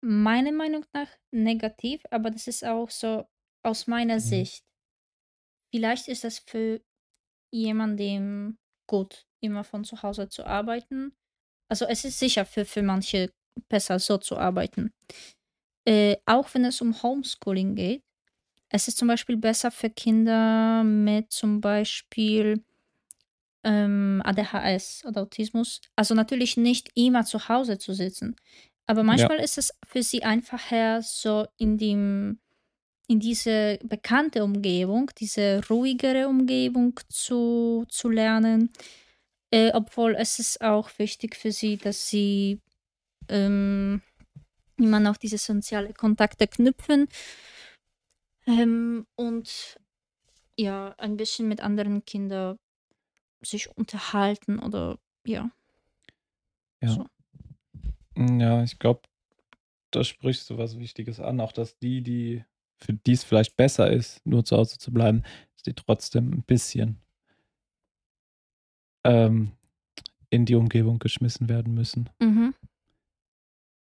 meiner Meinung nach negativ, aber das ist auch so aus meiner Mhm. Sicht. Vielleicht ist das für jemanden gut, immer von zu Hause zu arbeiten. Also es ist sicher für, für manche besser so zu arbeiten. Äh, auch wenn es um Homeschooling geht. Es ist zum Beispiel besser für Kinder mit zum Beispiel ähm, ADHS oder Autismus. Also natürlich nicht immer zu Hause zu sitzen. Aber Ja. manchmal ist es für sie einfacher, so in dem, in diese bekannte Umgebung, diese ruhigere Umgebung zu, zu lernen. Äh, obwohl es ist auch wichtig für sie, dass sie ähm, immer noch diese soziale Kontakte knüpfen ähm, und ja, ein bisschen mit anderen Kindern sich unterhalten oder ja. Ja. So. Ja, ich glaube, da sprichst du was Wichtiges an. Auch dass die, die für die es vielleicht besser ist, nur zu Hause zu bleiben, dass die trotzdem ein bisschen ähm, in die Umgebung geschmissen werden müssen. Mhm.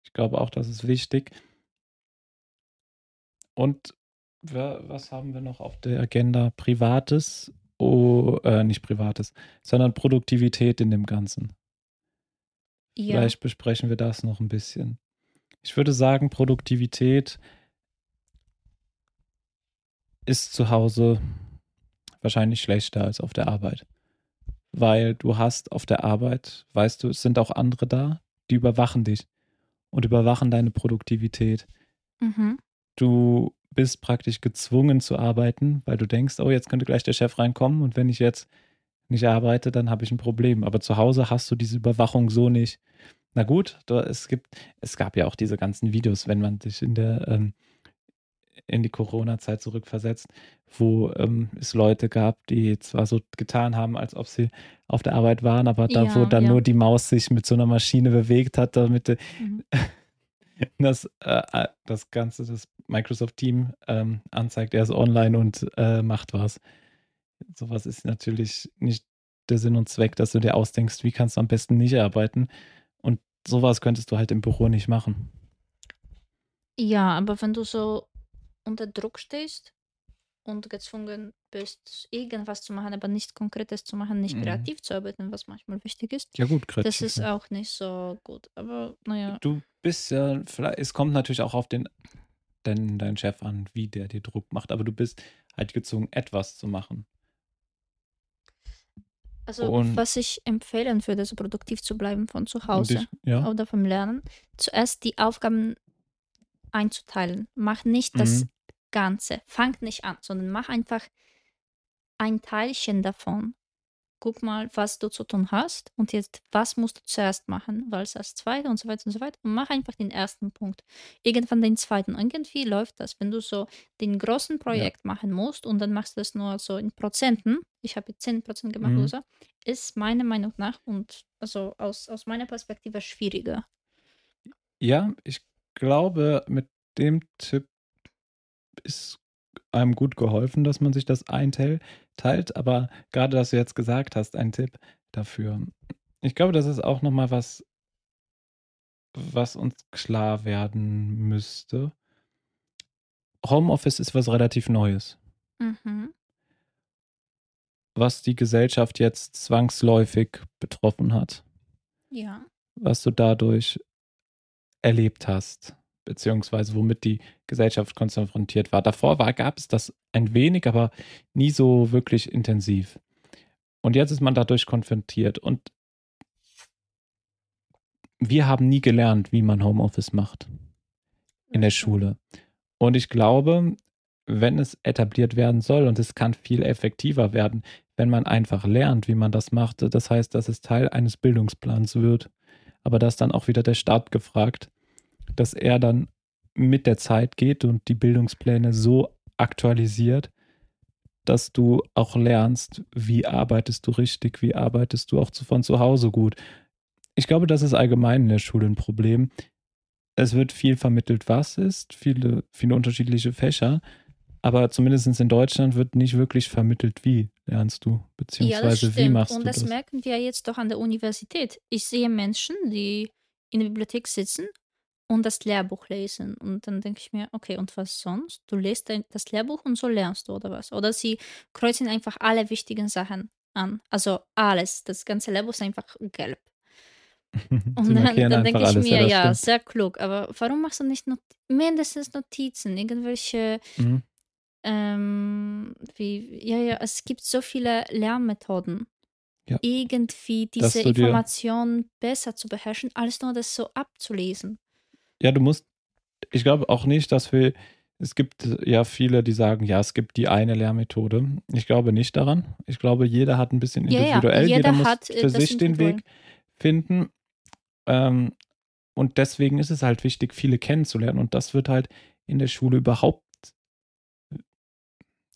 Ich glaube auch, das ist wichtig. Und wa- was haben wir noch auf der Agenda? Privates, oh, äh, nicht Privates, sondern Produktivität in dem Ganzen. Ja. Vielleicht besprechen wir das noch ein bisschen. Ich würde sagen, Produktivität ist zu Hause wahrscheinlich schlechter als auf der Arbeit. Weil du hast auf der Arbeit, weißt du, es sind auch andere da, die überwachen dich und überwachen deine Produktivität. Mhm. Du bist praktisch gezwungen zu arbeiten, weil du denkst, oh, jetzt könnte gleich der Chef reinkommen und wenn ich jetzt nicht arbeite, dann habe ich ein Problem. Aber zu Hause hast du diese Überwachung so nicht. Na gut, es gibt, es gab ja auch diese ganzen Videos, wenn man sich in der ähm, in die Corona-Zeit zurückversetzt, wo ähm, es Leute gab, die zwar so getan haben, als ob sie auf der Arbeit waren, aber da, Ja, wo dann ja. nur die Maus sich mit so einer Maschine bewegt hat, damit Mhm. [LAUGHS] das, äh, äh, das Ganze, das Microsoft Team ähm, anzeigt, er ist online und äh, macht was. Sowas ist natürlich nicht der Sinn und Zweck, dass du dir ausdenkst, wie kannst du am besten nicht arbeiten. Und sowas könntest du halt im Büro nicht machen. Ja, aber wenn du so unter Druck stehst und gezwungen bist, irgendwas zu machen, aber nicht Konkretes zu machen, nicht Mhm. kreativ zu arbeiten, was manchmal wichtig ist, Ja gut, das kreativ. ist ja. auch nicht so gut. Aber naja, Du bist ja, vielleicht, es kommt natürlich auch auf den, den, deinen Chef an, wie der dir Druck macht, aber du bist halt gezwungen, etwas zu machen. also Und- was ich empfehlen würde, so produktiv zu bleiben von zu Hause ich, ja, oder vom Lernen, zuerst die Aufgaben einzuteilen. Mach nicht das Mhm. Ganze. Fang nicht an, sondern mach einfach ein Teilchen davon. Guck mal, was du zu tun hast und jetzt, was musst du zuerst machen, was als zweite und so weiter und so weiter. Und mach einfach den ersten Punkt. Irgendwann den zweiten. Irgendwie läuft das, wenn du so den großen Projekt machen musst und dann machst du das nur so in Prozenten. Ich habe jetzt 10% gemacht Mhm. oder so. Ist meiner Meinung nach und also aus, aus meiner Perspektive schwieriger. ja, ich glaube, mit dem Tipp ist einem gut geholfen, dass man sich das einteilt, teilt, aber gerade, dass du jetzt gesagt hast, ein Tipp dafür. Ich glaube, das ist auch nochmal was, was uns klar werden müsste. Homeoffice ist was relativ Neues. Mhm. was die Gesellschaft jetzt zwangsläufig betroffen hat, Ja. was du dadurch erlebt hast, beziehungsweise womit die Gesellschaft konfrontiert war. Davor war, gab es das ein wenig, aber nie so wirklich intensiv. Und jetzt ist man dadurch konfrontiert. Und wir haben nie gelernt, wie man Homeoffice macht in der. Schule. Und ich glaube, wenn es etabliert werden soll, und es kann viel effektiver werden, wenn man einfach lernt, wie man das macht, das heißt, dass es Teil eines Bildungsplans wird, aber dass dann auch wieder der Staat gefragt, dass er dann mit der Zeit geht und die Bildungspläne so aktualisiert, dass du auch lernst, wie arbeitest du richtig, wie arbeitest du auch von zu Hause gut. Ich glaube, das ist allgemein in der Schule ein Problem. Es wird viel vermittelt, was ist, viele, viele unterschiedliche Fächer, aber zumindest in Deutschland wird nicht wirklich vermittelt, wie lernst du, Ja, beziehungsweise wie stimmt. machst Und du das das. merken wir jetzt doch an der Universität. Ich sehe Menschen, die in der Bibliothek sitzen und das Lehrbuch lesen. Und dann denke ich mir, okay, und was sonst? Du dein- das Lehrbuch und so lernst du oder was? Oder sie kreuzen einfach alle wichtigen Sachen an. Also alles. Das ganze Lehrbuch ist einfach gelb. [LAUGHS] Und dann, dann denke ich ja, mir, ja, stimmt. sehr klug. Aber warum machst du nicht not mindestens Notizen? Irgendwelche Mhm. ähm, wie, ja, ja, es gibt so viele Lernmethoden. Ja. Irgendwie diese Information besser zu beherrschen, als nur das so abzulesen. Ja, du musst, ich glaube auch nicht, dass wir, es gibt ja viele, die sagen, ja, es gibt die eine Lehrmethode. Ich glaube nicht daran. Ich glaube, jeder hat ein bisschen Ja, ja, individuell, jeder, jeder muss hat, äh, für sich den individuell. Weg finden. Ähm, und deswegen ist es halt wichtig, viele kennenzulernen. Und das wird halt in der Schule überhaupt,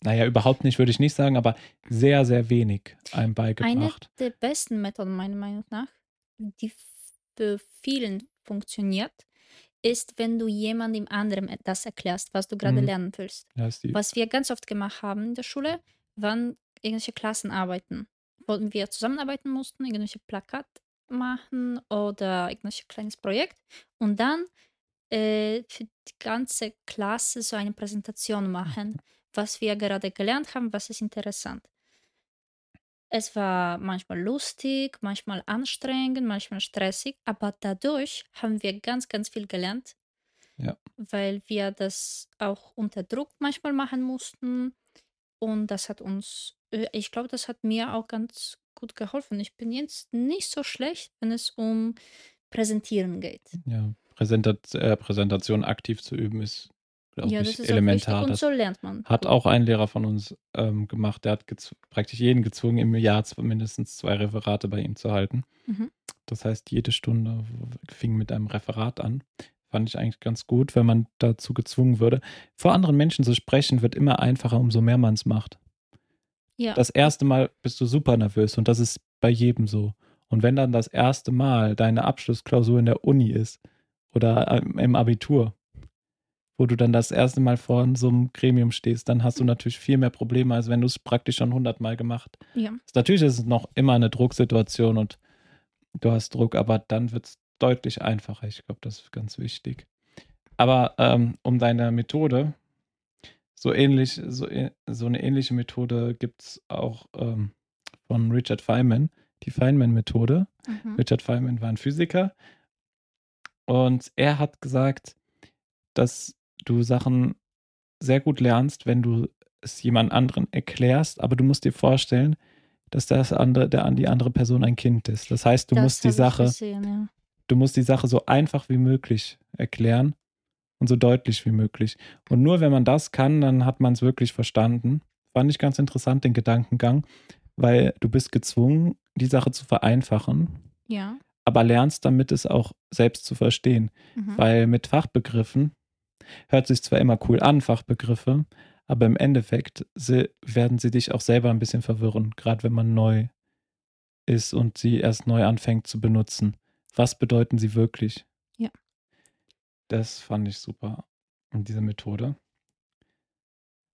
naja, überhaupt nicht, würde ich nicht sagen, aber sehr, sehr wenig einem Eine beigebracht. der besten Methoden, meiner Meinung nach, die für vielen funktioniert, ist, wenn du jemandem anderem das erklärst, was du gerade Mhm. lernen willst. Ja, Was wir ganz oft gemacht haben in der Schule, waren irgendwelche Klassenarbeiten, wo wir zusammenarbeiten mussten, irgendwelche Plakat machen oder irgendwelches kleines Projekt und dann äh, für die ganze Klasse so eine Präsentation machen, was wir gerade gelernt haben, was ist interessant. Es war manchmal lustig, manchmal anstrengend, manchmal stressig, aber dadurch haben wir ganz, ganz viel gelernt. Ja. Weil wir das auch unter Druck manchmal machen mussten. Und das hat uns, äh, ich glaube, das hat mir auch ganz gut geholfen. Ich bin jetzt nicht so schlecht, wenn es um Präsentieren geht. Ja, Präsentat äh, Präsentation aktiv zu üben ist, glaube Ja, ich, das ist auch elementar. und so lernt man. hat auch ein Lehrer von uns ähm, gemacht. Der hat praktisch jeden gezwungen, im Jahr mindestens zwei Referate bei ihm zu halten. Mhm. Das heißt, jede Stunde fing mit einem Referat an. Fand ich eigentlich ganz gut, wenn man dazu gezwungen würde. Vor anderen Menschen zu sprechen, wird immer einfacher, umso mehr man es macht. Ja, Das erste Mal bist du super nervös und das ist bei jedem so. Und wenn dann das erste Mal deine Abschlussklausur in der Uni ist oder ähm, im Abitur, wo du dann das erste Mal vor so einem Gremium stehst, dann hast du natürlich viel mehr Probleme, als wenn du es praktisch schon hundertmal gemacht ja. hast. Natürlich ist es noch immer eine Drucksituation und du hast Druck, aber dann wird es deutlich einfacher. Ich glaube, das ist ganz wichtig. Aber ähm, um deine Methode, so ähnlich, so, so eine ähnliche Methode gibt es auch ähm, von Richard Feynman, die Feynman-Methode. Mhm. Richard Feynman war ein Physiker und er hat gesagt, dass du Sachen sehr gut lernst, wenn du es jemand anderen erklärst, aber du musst dir vorstellen, dass das andere, der, die andere Person ein Kind ist. Das heißt, du Das musst die Sache, gesehen, ja. du musst die Sache so einfach wie möglich erklären und so deutlich wie möglich. Und nur wenn man das kann, dann hat man es wirklich verstanden. Fand ich ganz interessant, den Gedankengang, weil du bist gezwungen, die Sache zu vereinfachen, Ja. aber lernst damit es auch selbst zu verstehen. Mhm. Weil mit Fachbegriffen hört sich zwar immer cool an, Fachbegriffe, aber im Endeffekt sie, werden sie dich auch selber ein bisschen verwirren, gerade wenn man neu ist und sie erst neu anfängt zu benutzen. Was bedeuten sie wirklich? Ja. Das fand ich super. Diese Methode.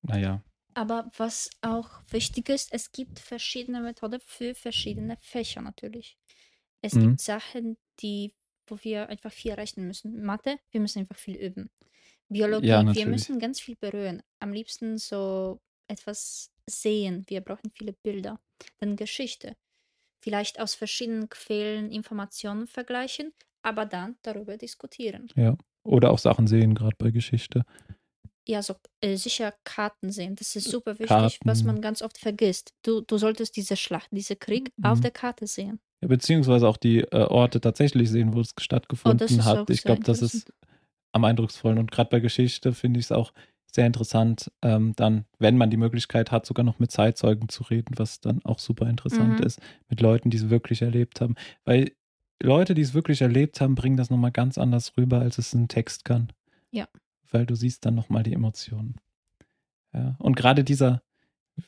Naja, Aber was auch wichtig ist, es gibt verschiedene Methoden für verschiedene Fächer natürlich. Es Mhm. gibt Sachen, die, wo wir einfach viel rechnen müssen. Mathe, wir müssen einfach viel üben. Biologie, Ja, wir natürlich. müssen ganz viel berühren. Am liebsten so etwas sehen. Wir brauchen viele Bilder. Dann Geschichte. Vielleicht aus verschiedenen Quellen Informationen vergleichen, aber dann darüber diskutieren. ja. Oder auch Sachen sehen, gerade bei Geschichte. Ja, so äh, sicher Karten sehen. Das ist super wichtig, was Karten. man ganz oft vergisst. Du, du solltest diese Schlacht, diese Krieg auf Mhm. der Karte sehen. Ja, beziehungsweise auch die äh, Orte tatsächlich sehen, wo es stattgefunden Oh, ist hat. auch Ich sehr glaube, das ist interessant. Am eindrucksvollen. Und gerade bei Geschichte finde ich es auch sehr interessant, ähm, dann, wenn man die Möglichkeit hat, sogar noch mit Zeitzeugen zu reden, was dann auch super interessant Mhm. ist, mit Leuten, die es wirklich erlebt haben. Weil Leute, die es wirklich erlebt haben, bringen das nochmal ganz anders rüber, als es ein Text kann. Ja. Weil du siehst dann nochmal die Emotionen. Ja. Und gerade dieser,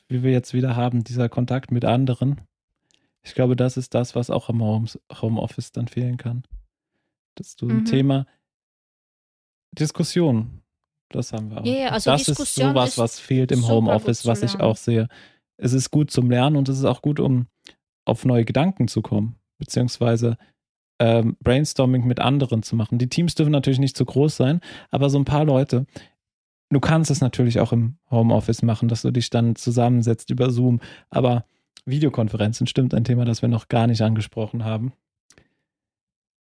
wie wir jetzt wieder haben, dieser Kontakt mit anderen, ich glaube, das ist das, was auch im Homes- Homeoffice dann fehlen kann. Dass du ein Mhm. Thema Diskussion, das haben wir auch. Ja, also das Diskussion ist sowas, was fehlt im Homeoffice, was ich auch sehe. Es ist gut zum Lernen und es ist auch gut, um auf neue Gedanken zu kommen, beziehungsweise ähm, Brainstorming mit anderen zu machen. Die Teams dürfen natürlich nicht zu groß sein, aber so ein paar Leute. Du kannst es natürlich auch im Homeoffice machen, dass du dich dann zusammensetzt über Zoom, aber Videokonferenzen stimmt ein Thema, das wir noch gar nicht angesprochen haben.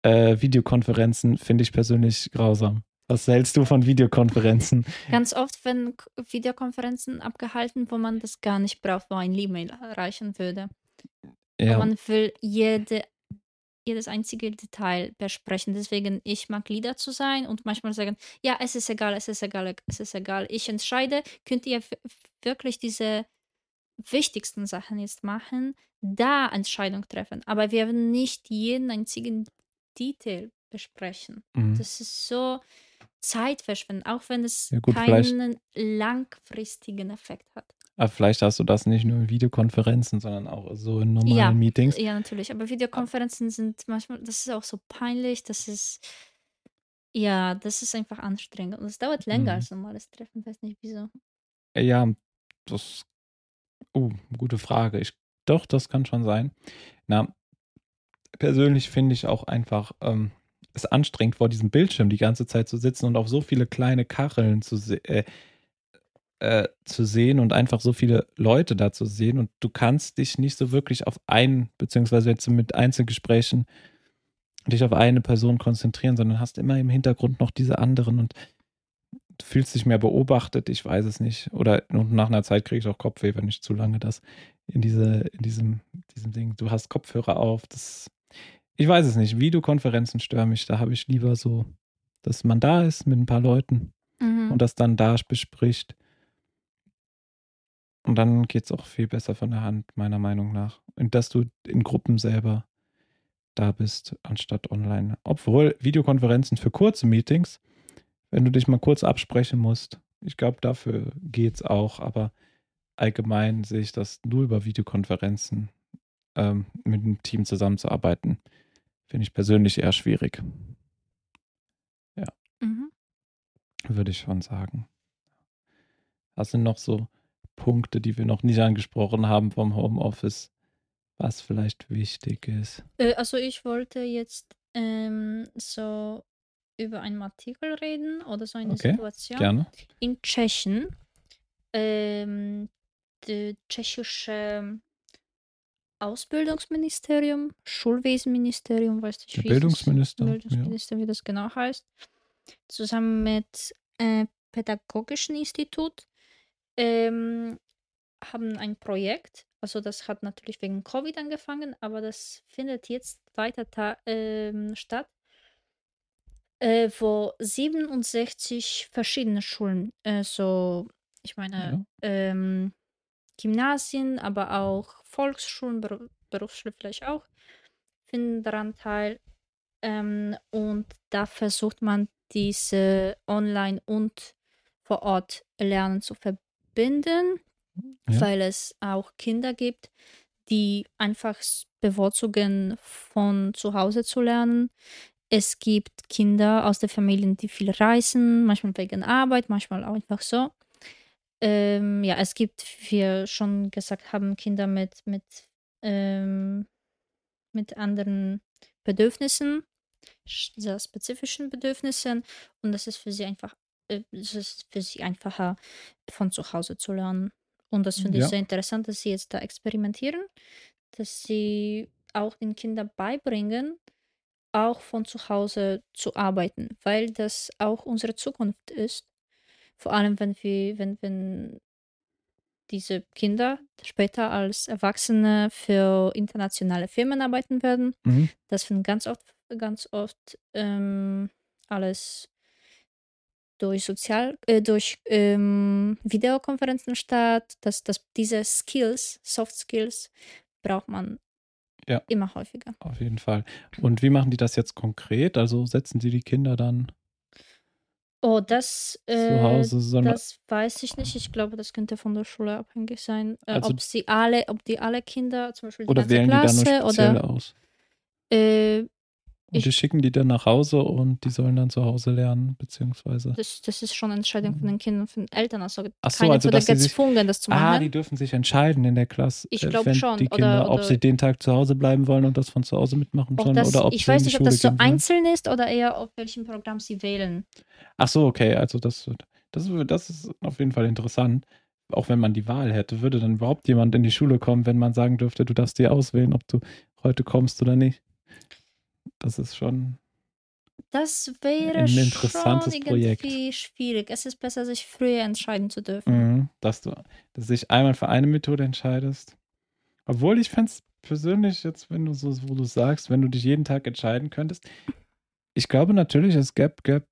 Äh, Videokonferenzen finde ich persönlich grausam. Was hältst du von Videokonferenzen? [LAUGHS] Ganz oft werden Videokonferenzen abgehalten, wo man das gar nicht braucht, wo ein E-Mail reichen würde. Ja, Und man will jede, jedes einzige Detail besprechen. Deswegen, ich mag Leader zu sein und manchmal sagen, ja, es ist egal, es ist egal, es ist egal. Ich entscheide, könnt ihr wirklich diese wichtigsten Sachen jetzt machen, da Entscheidung treffen. Aber wir werden nicht jeden einzigen Detail besprechen. mhm. Das ist so Zeitverschwendung, auch wenn es Ja, gut, vielleicht- keinen langfristigen Effekt hat. aber vielleicht hast du das nicht nur in Videokonferenzen, sondern auch so in normalen Ja, Meetings. Ja, natürlich. Aber Videokonferenzen sind manchmal, das ist auch so peinlich, das ist, ja, das ist einfach anstrengend. Und es dauert länger Mhm. als normales Treffen, weiß nicht wieso. Ja, das. Oh, gute Frage. Ich, doch, das kann schon sein. Na, persönlich finde ich auch einfach ähm, es anstrengend, vor diesem Bildschirm die ganze Zeit zu sitzen und auf so viele kleine Kacheln zu se- äh, äh, zu sehen und einfach so viele Leute da zu sehen. Und du kannst dich nicht so wirklich auf einen, beziehungsweise jetzt mit Einzelgesprächen, dich auf eine Person konzentrieren, sondern hast immer im Hintergrund noch diese anderen und du fühlst dich mehr beobachtet, ich weiß es nicht. Oder nach einer Zeit kriege ich auch Kopfweh, wenn ich zu lange das in diese, in diesem, diesem Ding, du hast Kopfhörer auf, das, ich weiß es nicht. Videokonferenzen stören mich, da habe ich lieber so, dass man da ist mit ein paar Leuten Mhm. und das dann da bespricht. Und dann geht es auch viel besser von der Hand, meiner Meinung nach. Und dass du in Gruppen selber da bist, anstatt online. Obwohl Videokonferenzen für kurze Meetings, wenn du dich mal kurz absprechen musst, ich glaube, dafür geht es auch, aber allgemein sehe ich das nur über Videokonferenzen ähm, mit einem Team zusammenzuarbeiten, finde ich persönlich eher schwierig, Mhm. würde ich schon sagen. Was sind noch so Punkte, die wir noch nicht angesprochen haben vom Homeoffice, was vielleicht wichtig ist? Äh, also ich wollte jetzt ähm, so über einen Artikel reden oder so eine Okay, Situation. Gerne. In Tschechien, ähm, das tschechische Ausbildungsministerium, Schulwesenministerium, weiß nicht, wie es ist, Bildungsminister. Ja. Bildungsminister, wie das genau heißt, zusammen mit äh, Pädagogischen Institut ähm, haben ein Projekt. Also das hat natürlich wegen Covid angefangen, aber das findet jetzt weiter ähm, statt, äh, wo 67 verschiedene Schulen, äh, so, ich meine, Ja. ähm, Gymnasien, aber auch Volksschulen, Beru Berufsschule vielleicht auch, finden daran teil. Ähm, und da versucht man diese Online- und vor Ort Lernen zu verbinden, Ja. weil es auch Kinder gibt, die einfach bevorzugen, von zu Hause zu lernen. Es gibt Kinder aus den Familien, die viel reisen, manchmal wegen Arbeit, manchmal auch einfach so. Ähm, ja, es gibt, wie wir schon gesagt haben, Kinder mit, mit, ähm, mit anderen Bedürfnissen, sehr spezifischen Bedürfnissen. Und das ist für sie einfach, äh, es ist für sie einfacher, von zu Hause zu lernen. Und das finde ich Ja. sehr interessant, dass sie jetzt da experimentieren, dass sie auch den Kindern beibringen, auch von zu Hause zu arbeiten, weil das auch unsere Zukunft ist. Vor allem, wenn wir, wenn, wenn diese Kinder später als Erwachsene für internationale Firmen arbeiten werden. Mhm. Das findet ganz oft, ganz oft ähm, alles durch Sozial, äh, durch ähm, Videokonferenzen statt. Dass, dass diese Skills, Soft Skills, braucht man Ja. immer häufiger. Auf jeden Fall. Und wie machen die das jetzt konkret? Also setzen sie die Kinder dann Oh, das, äh, das weiß ich nicht. Ich glaube, das könnte von der Schule abhängig sein. Äh, Also- ob sie alle, ob die alle Kinder, zum Beispiel die oder ganze wählen die dann Klasse speziell oder aus? äh, Und ich- die schicken die dann nach Hause und die sollen dann zu Hause lernen, beziehungsweise. das, das ist schon eine Entscheidung von den Kindern, von den Eltern. Also Ach so, keiner also dass sich- gezwungen, das zu Ah, machen. die dürfen sich entscheiden in der Klasse, Ich äh, glaub wenn schon, die oder- Kinder, ob oder- sie den Tag zu Hause bleiben wollen und das von zu Hause mitmachen Ob sollen das, oder ob ich sie weiß nicht, ob das so einzeln ist oder eher auf welchem Programm sie wählen. Ach so, okay, also das, das, das ist auf jeden Fall interessant. Auch wenn man die Wahl hätte, würde dann überhaupt jemand in die Schule kommen, wenn man sagen dürfte, du darfst dir auswählen, ob du heute kommst oder nicht. Das ist schon. Das wäre Ein schon interessantes irgendwie Projekt. schwierig. Es ist besser, sich früher entscheiden zu dürfen. Mhm, dass du dass dich einmal für eine Methode entscheidest. Obwohl ich fände es persönlich jetzt, wenn du so, wo du sagst, wenn du dich jeden Tag entscheiden könntest. Ich glaube natürlich, es gäbe, gäbe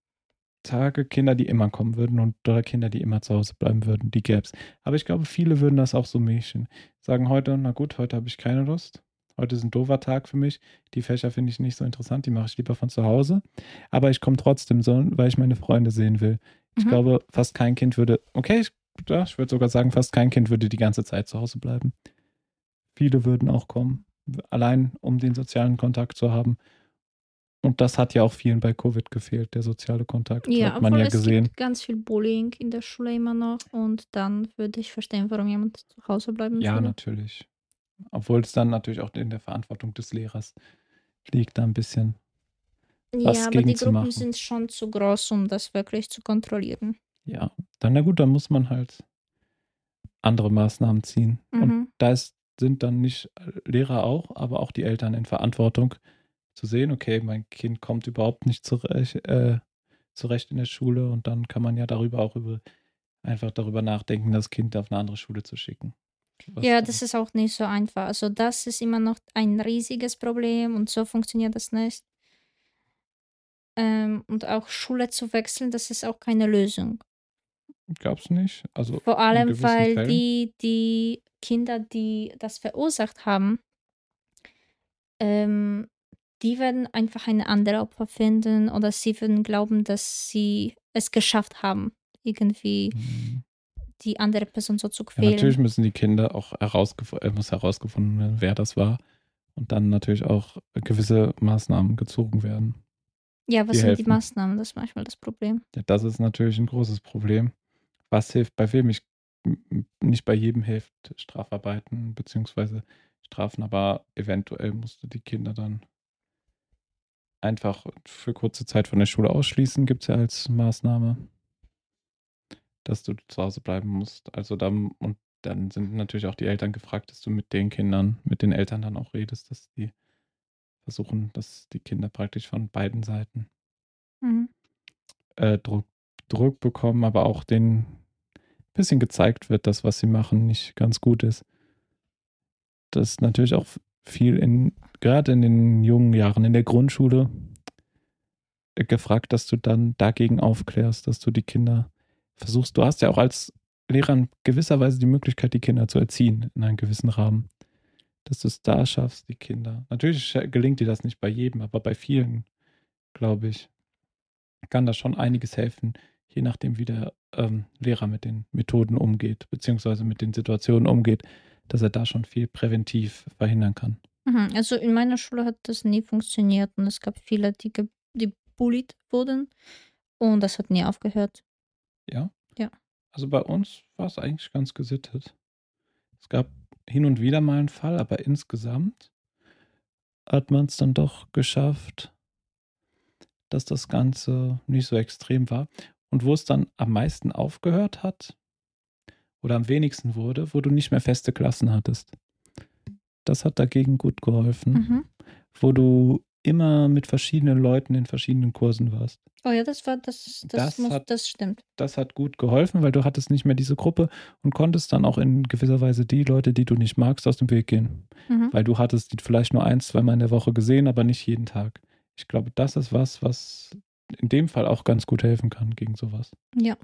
Tage Kinder, die immer kommen würden und oder Kinder, die immer zu Hause bleiben würden, die gäbe es. Aber ich glaube, viele würden das auch so mischen. Sagen heute, na gut, heute habe ich keine Lust. Heute ist ein doofer Tag für mich. Die Fächer finde ich nicht so interessant, die mache ich lieber von zu Hause. Aber ich komme trotzdem so, weil ich meine Freunde sehen will. Ich Mhm. glaube, fast kein Kind würde, okay, ich, ja, ich würde sogar sagen, fast kein Kind würde die ganze Zeit zu Hause bleiben. Viele würden auch kommen, allein um den sozialen Kontakt zu haben. Und das hat ja auch vielen bei Covid gefehlt, der soziale Kontakt, Ja, hat man ja es gesehen. gibt ganz viel Bullying in der Schule immer noch und dann würde ich verstehen, warum jemand zu Hause bleiben Ja, würde. natürlich. Obwohl es dann natürlich auch in der Verantwortung des Lehrers liegt, da ein bisschen. was Ja, aber die Gruppen machen. sind schon zu groß, um das wirklich zu kontrollieren. Ja, dann na gut, dann muss man halt andere Maßnahmen ziehen. Und Mhm. da ist, sind dann nicht Lehrer auch, aber auch die Eltern in Verantwortung zu sehen, okay, mein Kind kommt überhaupt nicht zurecht, äh, zurecht in der Schule und dann kann man ja darüber auch über einfach darüber nachdenken, das Kind auf eine andere Schule zu schicken. Was Ja, das ist auch nicht so einfach. Also das ist immer noch ein riesiges Problem und so funktioniert das nicht. Ähm, und auch Schule zu wechseln, das ist auch keine Lösung. Gab's nicht. Also Vor allem, weil Fällen. die, die Kinder, die das verursacht haben, ähm, die werden einfach eine andere Opfer finden oder sie würden glauben, dass sie es geschafft haben, irgendwie Mhm. Die andere Person so zu Ja, natürlich quälen. müssen die Kinder auch herausgefunden, äh, muss herausgefunden werden, wer das war. Und dann natürlich auch gewisse Maßnahmen gezogen werden. Ja, was die sind die helfen. Maßnahmen? Das ist manchmal das Problem. Ja, das ist natürlich ein großes Problem. Was hilft bei wem? Ich, nicht bei jedem hilft Strafarbeiten beziehungsweise Strafen, aber eventuell musst du die Kinder dann einfach für kurze Zeit von der Schule ausschließen, gibt es ja als Maßnahme, dass du zu Hause bleiben musst. Also dann, und dann sind natürlich auch die Eltern gefragt, dass du mit den Kindern, mit den Eltern dann auch redest, dass die versuchen, dass die Kinder praktisch von beiden Seiten Mhm. äh, Druck, Druck bekommen, aber auch denen ein bisschen gezeigt wird, dass was sie machen nicht ganz gut ist. Das ist natürlich auch viel in, gerade in den jungen Jahren in der Grundschule äh, gefragt, dass du dann dagegen aufklärst, dass du die Kinder versuchst. Du hast ja auch als Lehrer in gewisser Weise die Möglichkeit, die Kinder zu erziehen in einem gewissen Rahmen. Dass du es da schaffst, die Kinder. Natürlich gelingt dir das nicht bei jedem, aber bei vielen, glaube ich, kann das schon einiges helfen, je nachdem, wie der ähm, Lehrer mit den Methoden umgeht, beziehungsweise mit den Situationen umgeht, dass er da schon viel präventiv verhindern kann. Mhm. Also in meiner Schule hat das nie funktioniert und es gab viele, die, die bullied wurden und das hat nie aufgehört. Ja? Ja. Also bei uns war es eigentlich ganz gesittet. Es gab hin und wieder mal einen Fall, aber insgesamt hat man es dann doch geschafft, dass das Ganze nicht so extrem war. Und wo es dann am meisten aufgehört hat oder am wenigsten wurde, wo du nicht mehr feste Klassen hattest. Das hat dagegen gut geholfen, Mhm. wo du immer mit verschiedenen Leuten in verschiedenen Kursen warst. Oh ja, das war das, das, Das muss, hat- das stimmt. das hat gut geholfen, weil du hattest nicht mehr diese Gruppe und konntest dann auch in gewisser Weise die Leute, die du nicht magst, aus dem Weg gehen. Mhm. Weil du hattest die vielleicht nur ein, zweimal in der Woche gesehen, aber nicht jeden Tag. Ich glaube, das ist was, was in dem Fall auch ganz gut helfen kann gegen sowas. Ja.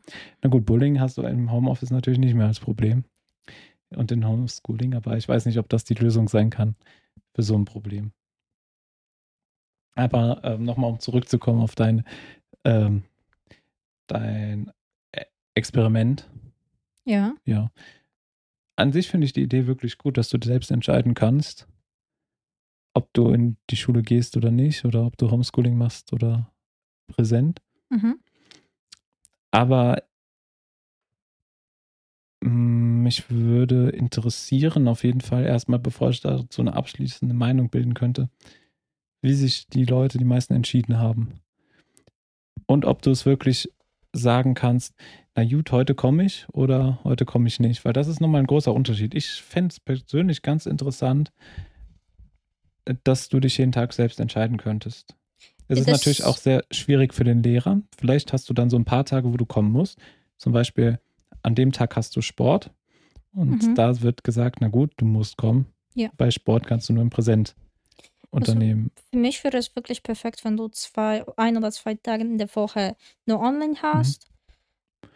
Na gut, Bullying hast du im Homeoffice natürlich nicht mehr als Problem. Und in Homeschooling, aber ich weiß nicht, ob das die Lösung sein kann für so ein Problem. Aber ähm, nochmal, um zurückzukommen auf dein, ähm, dein E- Experiment. Ja. Ja. An sich finde ich die Idee wirklich gut, dass du selbst entscheiden kannst, ob du in die Schule gehst oder nicht, oder ob du Homeschooling machst oder präsent. Mhm. Aber mm, mich würde interessieren, auf jeden Fall erstmal, bevor ich dazu eine abschließende Meinung bilden könnte, wie sich die Leute, die meisten entschieden haben. Und ob du es wirklich sagen kannst, na gut, heute komme ich oder heute komme ich nicht. Weil das ist nochmal ein großer Unterschied. Ich fände es persönlich ganz interessant, äh, dass du dich jeden Tag selbst entscheiden könntest. Es ist Das- natürlich auch sehr schwierig für den Lehrer. Vielleicht hast du dann so ein paar Tage, wo du kommen musst. Zum Beispiel an dem Tag hast du Sport und Mhm. da wird gesagt, na gut, du musst kommen. Ja. Bei Sport kannst du nur im Präsent unternehmen. Für mich wäre es wirklich perfekt, wenn du zwei, ein oder zwei Tage in der Woche nur online hast.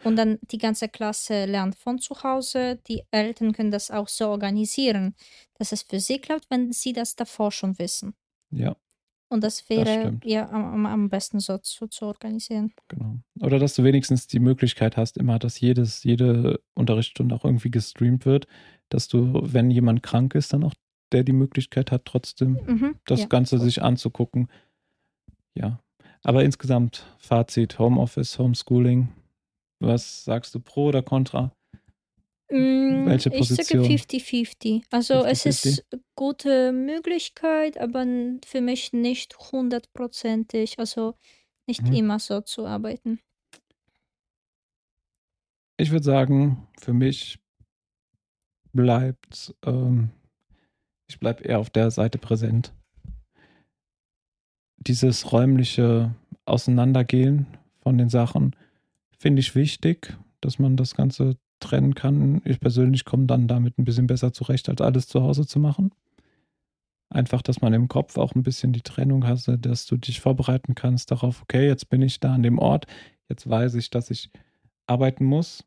Und dann die ganze Klasse lernt von zu Hause. Die Eltern können das auch so organisieren, dass es für sie klappt, wenn sie das davor schon wissen. ja. Und das wäre stimmt. ja am, am- am besten so zu, zu organisieren. Genau. Oder dass du wenigstens die Möglichkeit hast, immer, dass jedes, jede Unterrichtsstunde auch irgendwie gestreamt wird, dass du, wenn jemand krank ist, dann auch der die Möglichkeit hat, trotzdem Mhm. das ja. Ganze sich anzugucken. Ja. Aber insgesamt Fazit, Homeoffice, Homeschooling. Was sagst du, pro oder contra? Mm, Welche Ich sage Position? 50-50. Also es 50-50? ist gute Möglichkeit, aber für mich nicht hundertprozentig. Also nicht Mhm. immer so zu arbeiten. Ich würde sagen, für mich bleibt, ähm, ich bleibe eher auf der Seite präsent. Dieses räumliche Auseinandergehen von den Sachen finde ich wichtig, dass man das Ganze trennen kann. Ich persönlich komme dann damit ein bisschen besser zurecht, als alles zu Hause zu machen. Einfach, dass man im Kopf auch ein bisschen die Trennung hast, dass du dich vorbereiten kannst darauf, okay, jetzt bin ich da an dem Ort, jetzt weiß ich, dass ich arbeiten muss.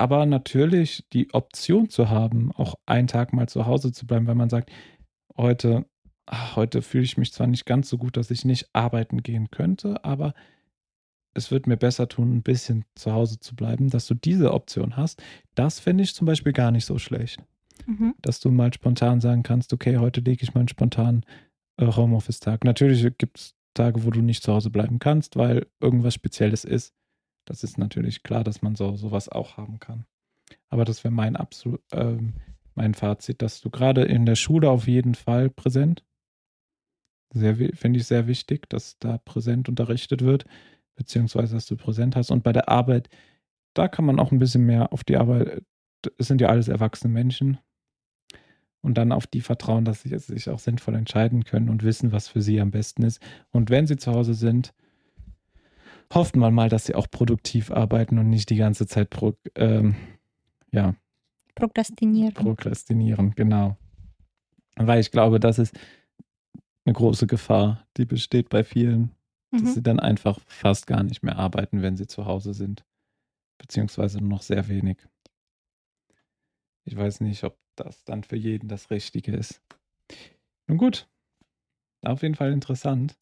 Aber natürlich die Option zu haben, auch einen Tag mal zu Hause zu bleiben, weil man sagt, heute, ach, heute fühle ich mich zwar nicht ganz so gut, dass ich nicht arbeiten gehen könnte, aber es wird mir besser tun, ein bisschen zu Hause zu bleiben, dass du diese Option hast. Das finde ich zum Beispiel gar nicht so schlecht. Mhm. Dass du mal spontan sagen kannst, okay, heute lege ich mal einen spontanen äh, Homeoffice-Tag. Natürlich gibt es Tage, wo du nicht zu Hause bleiben kannst, weil irgendwas Spezielles ist. Das ist natürlich klar, dass man so sowas auch haben kann. Aber das wäre mein absolut ähm, mein Fazit, dass du gerade in der Schule auf jeden Fall präsent. Sehr finde ich sehr wichtig, dass da präsent unterrichtet wird, beziehungsweise dass du präsent hast. Und bei der Arbeit, da kann man auch ein bisschen mehr auf die Arbeit. Es sind ja alles erwachsene Menschen, und dann auf die vertrauen, dass sie sich auch sinnvoll entscheiden können und wissen, was für sie am besten ist. Und wenn sie zu Hause sind, hofft man mal, dass sie auch produktiv arbeiten und nicht die ganze Zeit pro, ähm, ja, prokrastinieren. Prokrastinieren, genau. Weil ich glaube, das ist eine große Gefahr, die besteht bei vielen, mhm. dass sie dann einfach fast gar nicht mehr arbeiten, wenn sie zu Hause sind. Beziehungsweise nur noch sehr wenig. Ich weiß nicht, ob das dann für jeden das Richtige ist. Nun gut, auf jeden Fall interessant.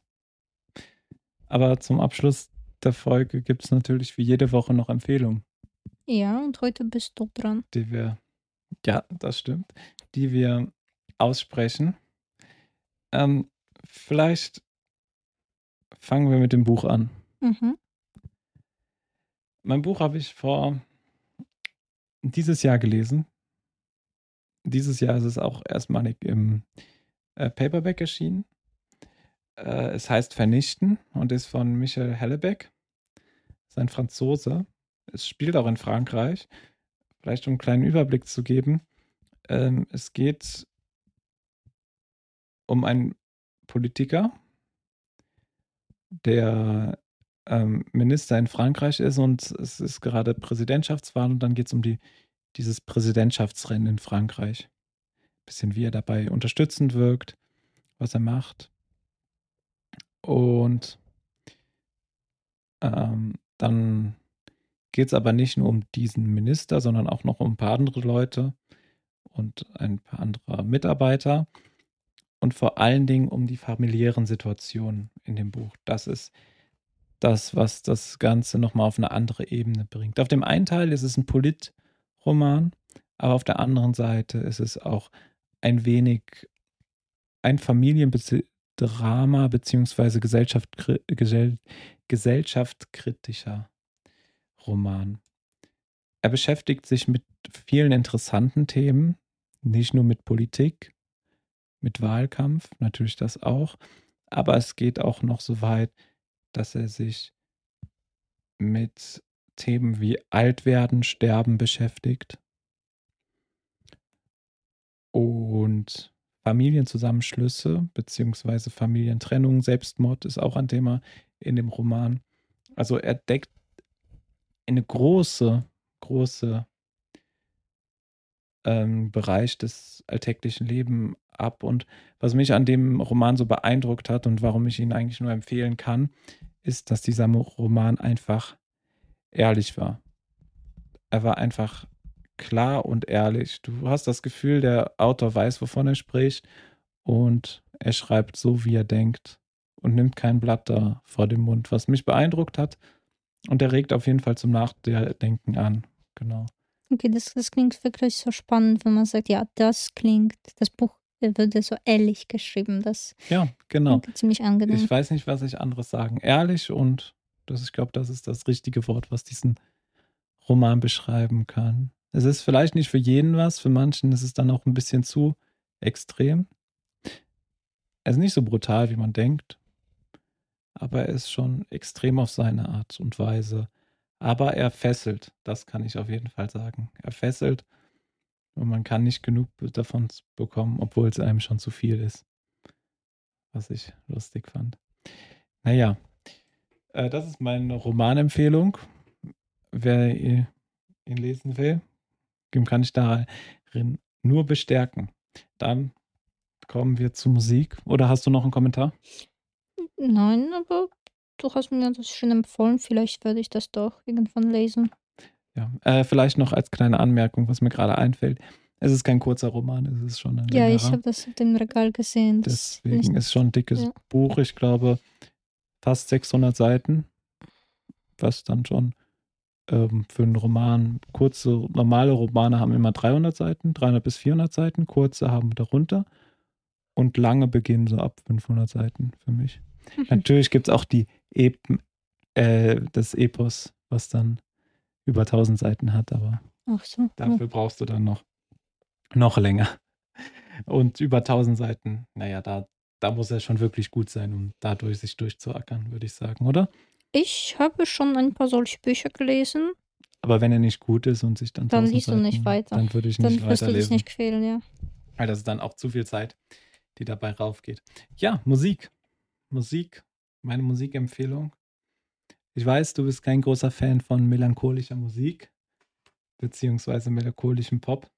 Aber zum Abschluss der Folge gibt es natürlich wie jede Woche noch Empfehlungen. Ja, und heute bist du dran. Die wir, ja, das stimmt, die wir aussprechen. Ähm, vielleicht fangen wir mit dem Buch an. Mhm. Mein Buch habe ich vor dieses Jahr gelesen dieses Jahr ist es auch erstmalig im äh, Paperback erschienen. Äh, es heißt Vernichten und ist von Michel Hellebeck. Ist ein Franzose. Es spielt auch in Frankreich. Vielleicht um einen kleinen Überblick zu geben. Ähm, es geht um einen Politiker, der ähm, Minister in Frankreich ist und es ist gerade Präsidentschaftswahl und dann geht es um die dieses Präsidentschaftsrennen in Frankreich. Bisschen wie er dabei unterstützend wirkt, was er macht. Und ähm, dann geht es aber nicht nur um diesen Minister, sondern auch noch um ein paar andere Leute und ein paar andere Mitarbeiter und vor allen Dingen um die familiären Situationen in dem Buch. Das ist das, was das Ganze nochmal auf eine andere Ebene bringt. Auf dem einen Teil ist es ein Polit- Roman, aber auf der anderen Seite ist es auch ein wenig ein Familiendrama beziehungsweise gesellschaftskritischer Roman. Er beschäftigt sich mit vielen interessanten Themen, nicht nur mit Politik, mit Wahlkampf, natürlich das auch, aber es geht auch noch so weit, dass er sich mit Themen wie Altwerden, Sterben beschäftigt. Und Familienzusammenschlüsse bzw. Familientrennung, Selbstmord ist auch ein Thema in dem Roman. Also er deckt eine große, große ähm, Bereich des alltäglichen Lebens ab. Und was mich an dem Roman so beeindruckt hat und warum ich ihn eigentlich nur empfehlen kann, ist, dass dieser Roman einfach ehrlich war. Er war einfach klar und ehrlich. Du hast das Gefühl, der Autor weiß, wovon er spricht und er schreibt so, wie er denkt und nimmt kein Blatt da vor dem Mund, was mich beeindruckt hat. Und er regt auf jeden Fall zum Nachdenken an. Genau. Okay, das, das klingt wirklich so spannend, wenn man sagt, ja, das klingt, das Buch würde so ehrlich geschrieben. Das ja, genau. ziemlich angenehm. Ich weiß nicht, was ich anderes sagen. Ehrlich und das, ich glaube, das ist das richtige Wort, was diesen Roman beschreiben kann. Es ist vielleicht nicht für jeden was, für manchen ist es dann auch ein bisschen zu extrem. Er ist nicht so brutal, wie man denkt, aber er ist schon extrem auf seine Art und Weise. Aber er fesselt, das kann ich auf jeden Fall sagen. Er fesselt Und man kann nicht genug davon bekommen, obwohl es einem schon zu viel ist. Was ich lustig fand. Naja, äh, das ist meine Romanempfehlung. Wer ihn lesen will, kann ich darin nur bestärken. Dann kommen wir zur Musik. Oder hast du noch einen Kommentar? Nein, aber du hast mir das schon empfohlen. Vielleicht werde ich das doch irgendwann lesen. Ja, äh, vielleicht noch als kleine Anmerkung, was mir gerade einfällt. Es ist kein kurzer Roman, es ist schon ein Ja, längerer. ich habe das auf dem Regal gesehen. Deswegen ist schon ein dickes ja. Buch. Ich glaube, fast 600 Seiten. Was dann schon ähm, für einen Roman, kurze, normale Romane haben immer 300 Seiten, 300 bis 400 Seiten, kurze haben darunter und lange beginnen so ab 500 Seiten für mich. [LAUGHS] Natürlich gibt es auch die Epen, äh, das Epos, was dann über 1000 Seiten hat, aber Ach so. dafür brauchst du dann noch, noch länger. Und über 1000 Seiten, naja, da, da muss er schon wirklich gut sein, um dadurch sich durchzuackern, würde ich sagen, oder? Ich habe schon ein paar solche Bücher gelesen. Aber wenn er nicht gut ist und sich dann Dann 1000 liest du nicht weiter. Dann würde ich Dann nicht wirst du dich nicht quälen, ja. Weil das ist dann auch zu viel Zeit, die dabei raufgeht. Ja, Musik. Musik. Meine Musikempfehlung. Ich weiß, du bist kein großer Fan von melancholischer Musik, beziehungsweise melancholischem Pop.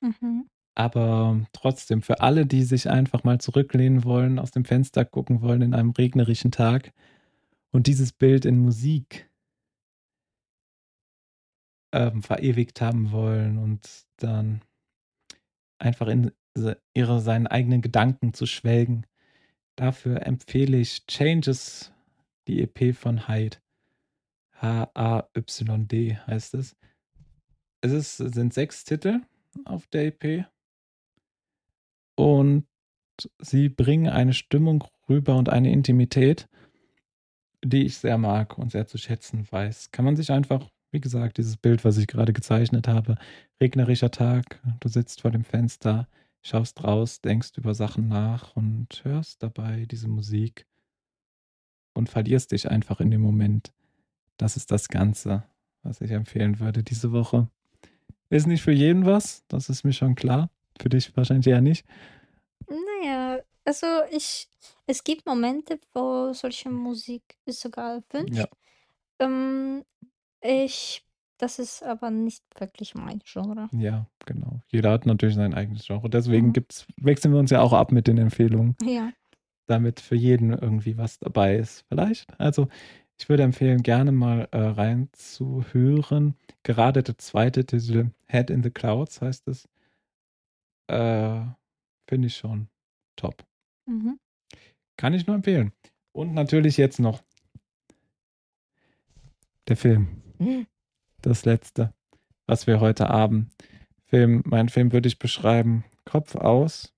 Mhm. Aber trotzdem, für alle, die sich einfach mal zurücklehnen wollen, aus dem Fenster gucken wollen in einem regnerischen Tag und dieses Bild in Musik ähm, verewigt haben wollen und dann einfach in ihre, seinen eigenen Gedanken zu schwelgen, dafür empfehle ich Changes, die EP von Hyde. H-A-Y-D heißt es. Es ist, es sind sechs Titel auf der EP. Und sie bringen eine Stimmung rüber und eine Intimität, die ich sehr mag und sehr zu schätzen weiß. Kann man sich einfach, wie gesagt, dieses Bild, was ich gerade gezeichnet habe, regnerischer Tag, du sitzt vor dem Fenster, schaust raus, denkst über Sachen nach und hörst dabei diese Musik und verlierst dich einfach in dem Moment. Das ist das Ganze, was ich empfehlen würde diese Woche. Ist nicht für jeden was, das ist mir schon klar. Für dich wahrscheinlich eher nicht. Naja, also ich, es gibt Momente, wo solche Musik ist sogar erwünscht. Ja. Ähm, ich, das ist aber nicht wirklich mein Genre. Ja, genau. Jeder hat natürlich sein eigenes Genre. Deswegen Mhm. gibt's, wechseln wir uns ja auch ab mit den Empfehlungen, Ja. damit für jeden irgendwie was dabei ist. Vielleicht. Also, ich würde empfehlen, gerne mal äh, reinzuhören. Gerade der zweite Titel, Head in the Clouds, heißt es. Äh, Finde ich schon top. Mhm. Kann ich nur empfehlen. Und natürlich jetzt noch der Film. Das letzte, was wir heute haben. Film, mein Film würde ich beschreiben: Kopf aus,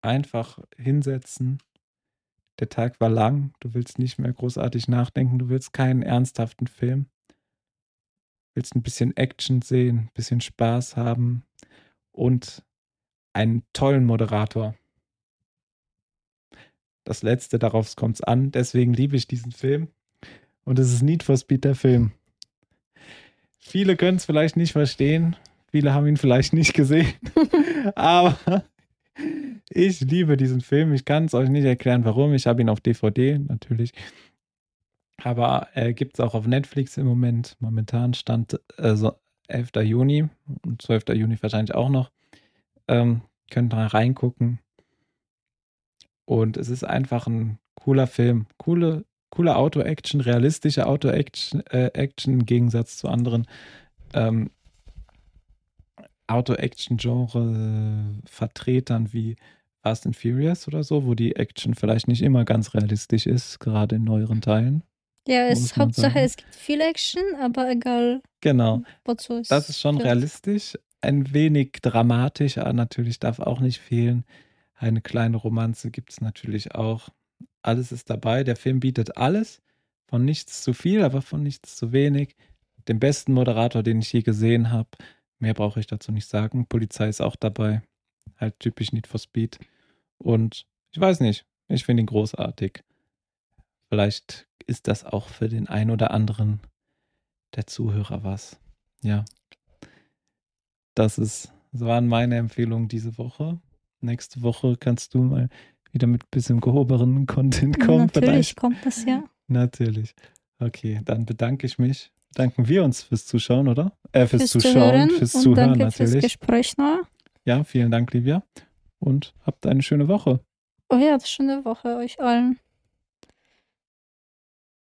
einfach hinsetzen. Der Tag war lang, du willst nicht mehr großartig nachdenken, du willst keinen ernsthaften Film. Willst ein bisschen Action sehen, ein bisschen Spaß haben und einen tollen Moderator. Das letzte, darauf kommt es an. Deswegen liebe ich diesen Film. Und es ist Need for Speed der Film. Viele können es vielleicht nicht verstehen. Viele haben ihn vielleicht nicht gesehen. [LAUGHS] Aber ich liebe diesen Film. Ich kann es euch nicht erklären, warum. Ich habe ihn auf DVD natürlich. Aber er äh, gibt es auch auf Netflix im Moment. Momentan stand äh, so 11. Juni und 12. Juni wahrscheinlich auch noch. Ähm, könnt da reingucken. Und es ist einfach ein cooler Film. Coole, coole Auto-Action, realistische Auto-Action äh, Action im Gegensatz zu anderen ähm, Auto-Action-Genre-Vertretern wie Fast and Furious oder so, wo die Action vielleicht nicht immer ganz realistisch ist, gerade in neueren Teilen. Ja, es Hauptsache, sagen. es gibt viel Action, aber egal Genau. wozu. Das ist schon realistisch. Ein wenig dramatisch, aber natürlich darf auch nicht fehlen. Eine kleine Romanze gibt es natürlich auch. Alles ist dabei. Der Film bietet alles. Von nichts zu viel, aber von nichts zu wenig. Den besten Moderator, den ich je gesehen habe. Mehr brauche ich dazu nicht sagen. Polizei ist auch dabei. Halt typisch Need for Speed. Und ich weiß nicht. Ich finde ihn großartig. Vielleicht ist das auch für den einen oder anderen der Zuhörer was. Ja. das ist, das waren meine Empfehlungen diese Woche. Nächste Woche kannst du mal wieder mit bisschen gehobenen [LAUGHS] Content kommen. Natürlich vielleicht. kommt das ja. Natürlich. Okay, dann bedanke ich mich. Danken wir uns fürs Zuschauen, oder? Äh, fürs, Fürs Zuschauen, Zuhören fürs und Zuhören danke fürs natürlich. Gespräch, Noah. Ja, vielen Dank, Livia. Und habt eine schöne Woche. Oh ja, schöne Woche euch allen.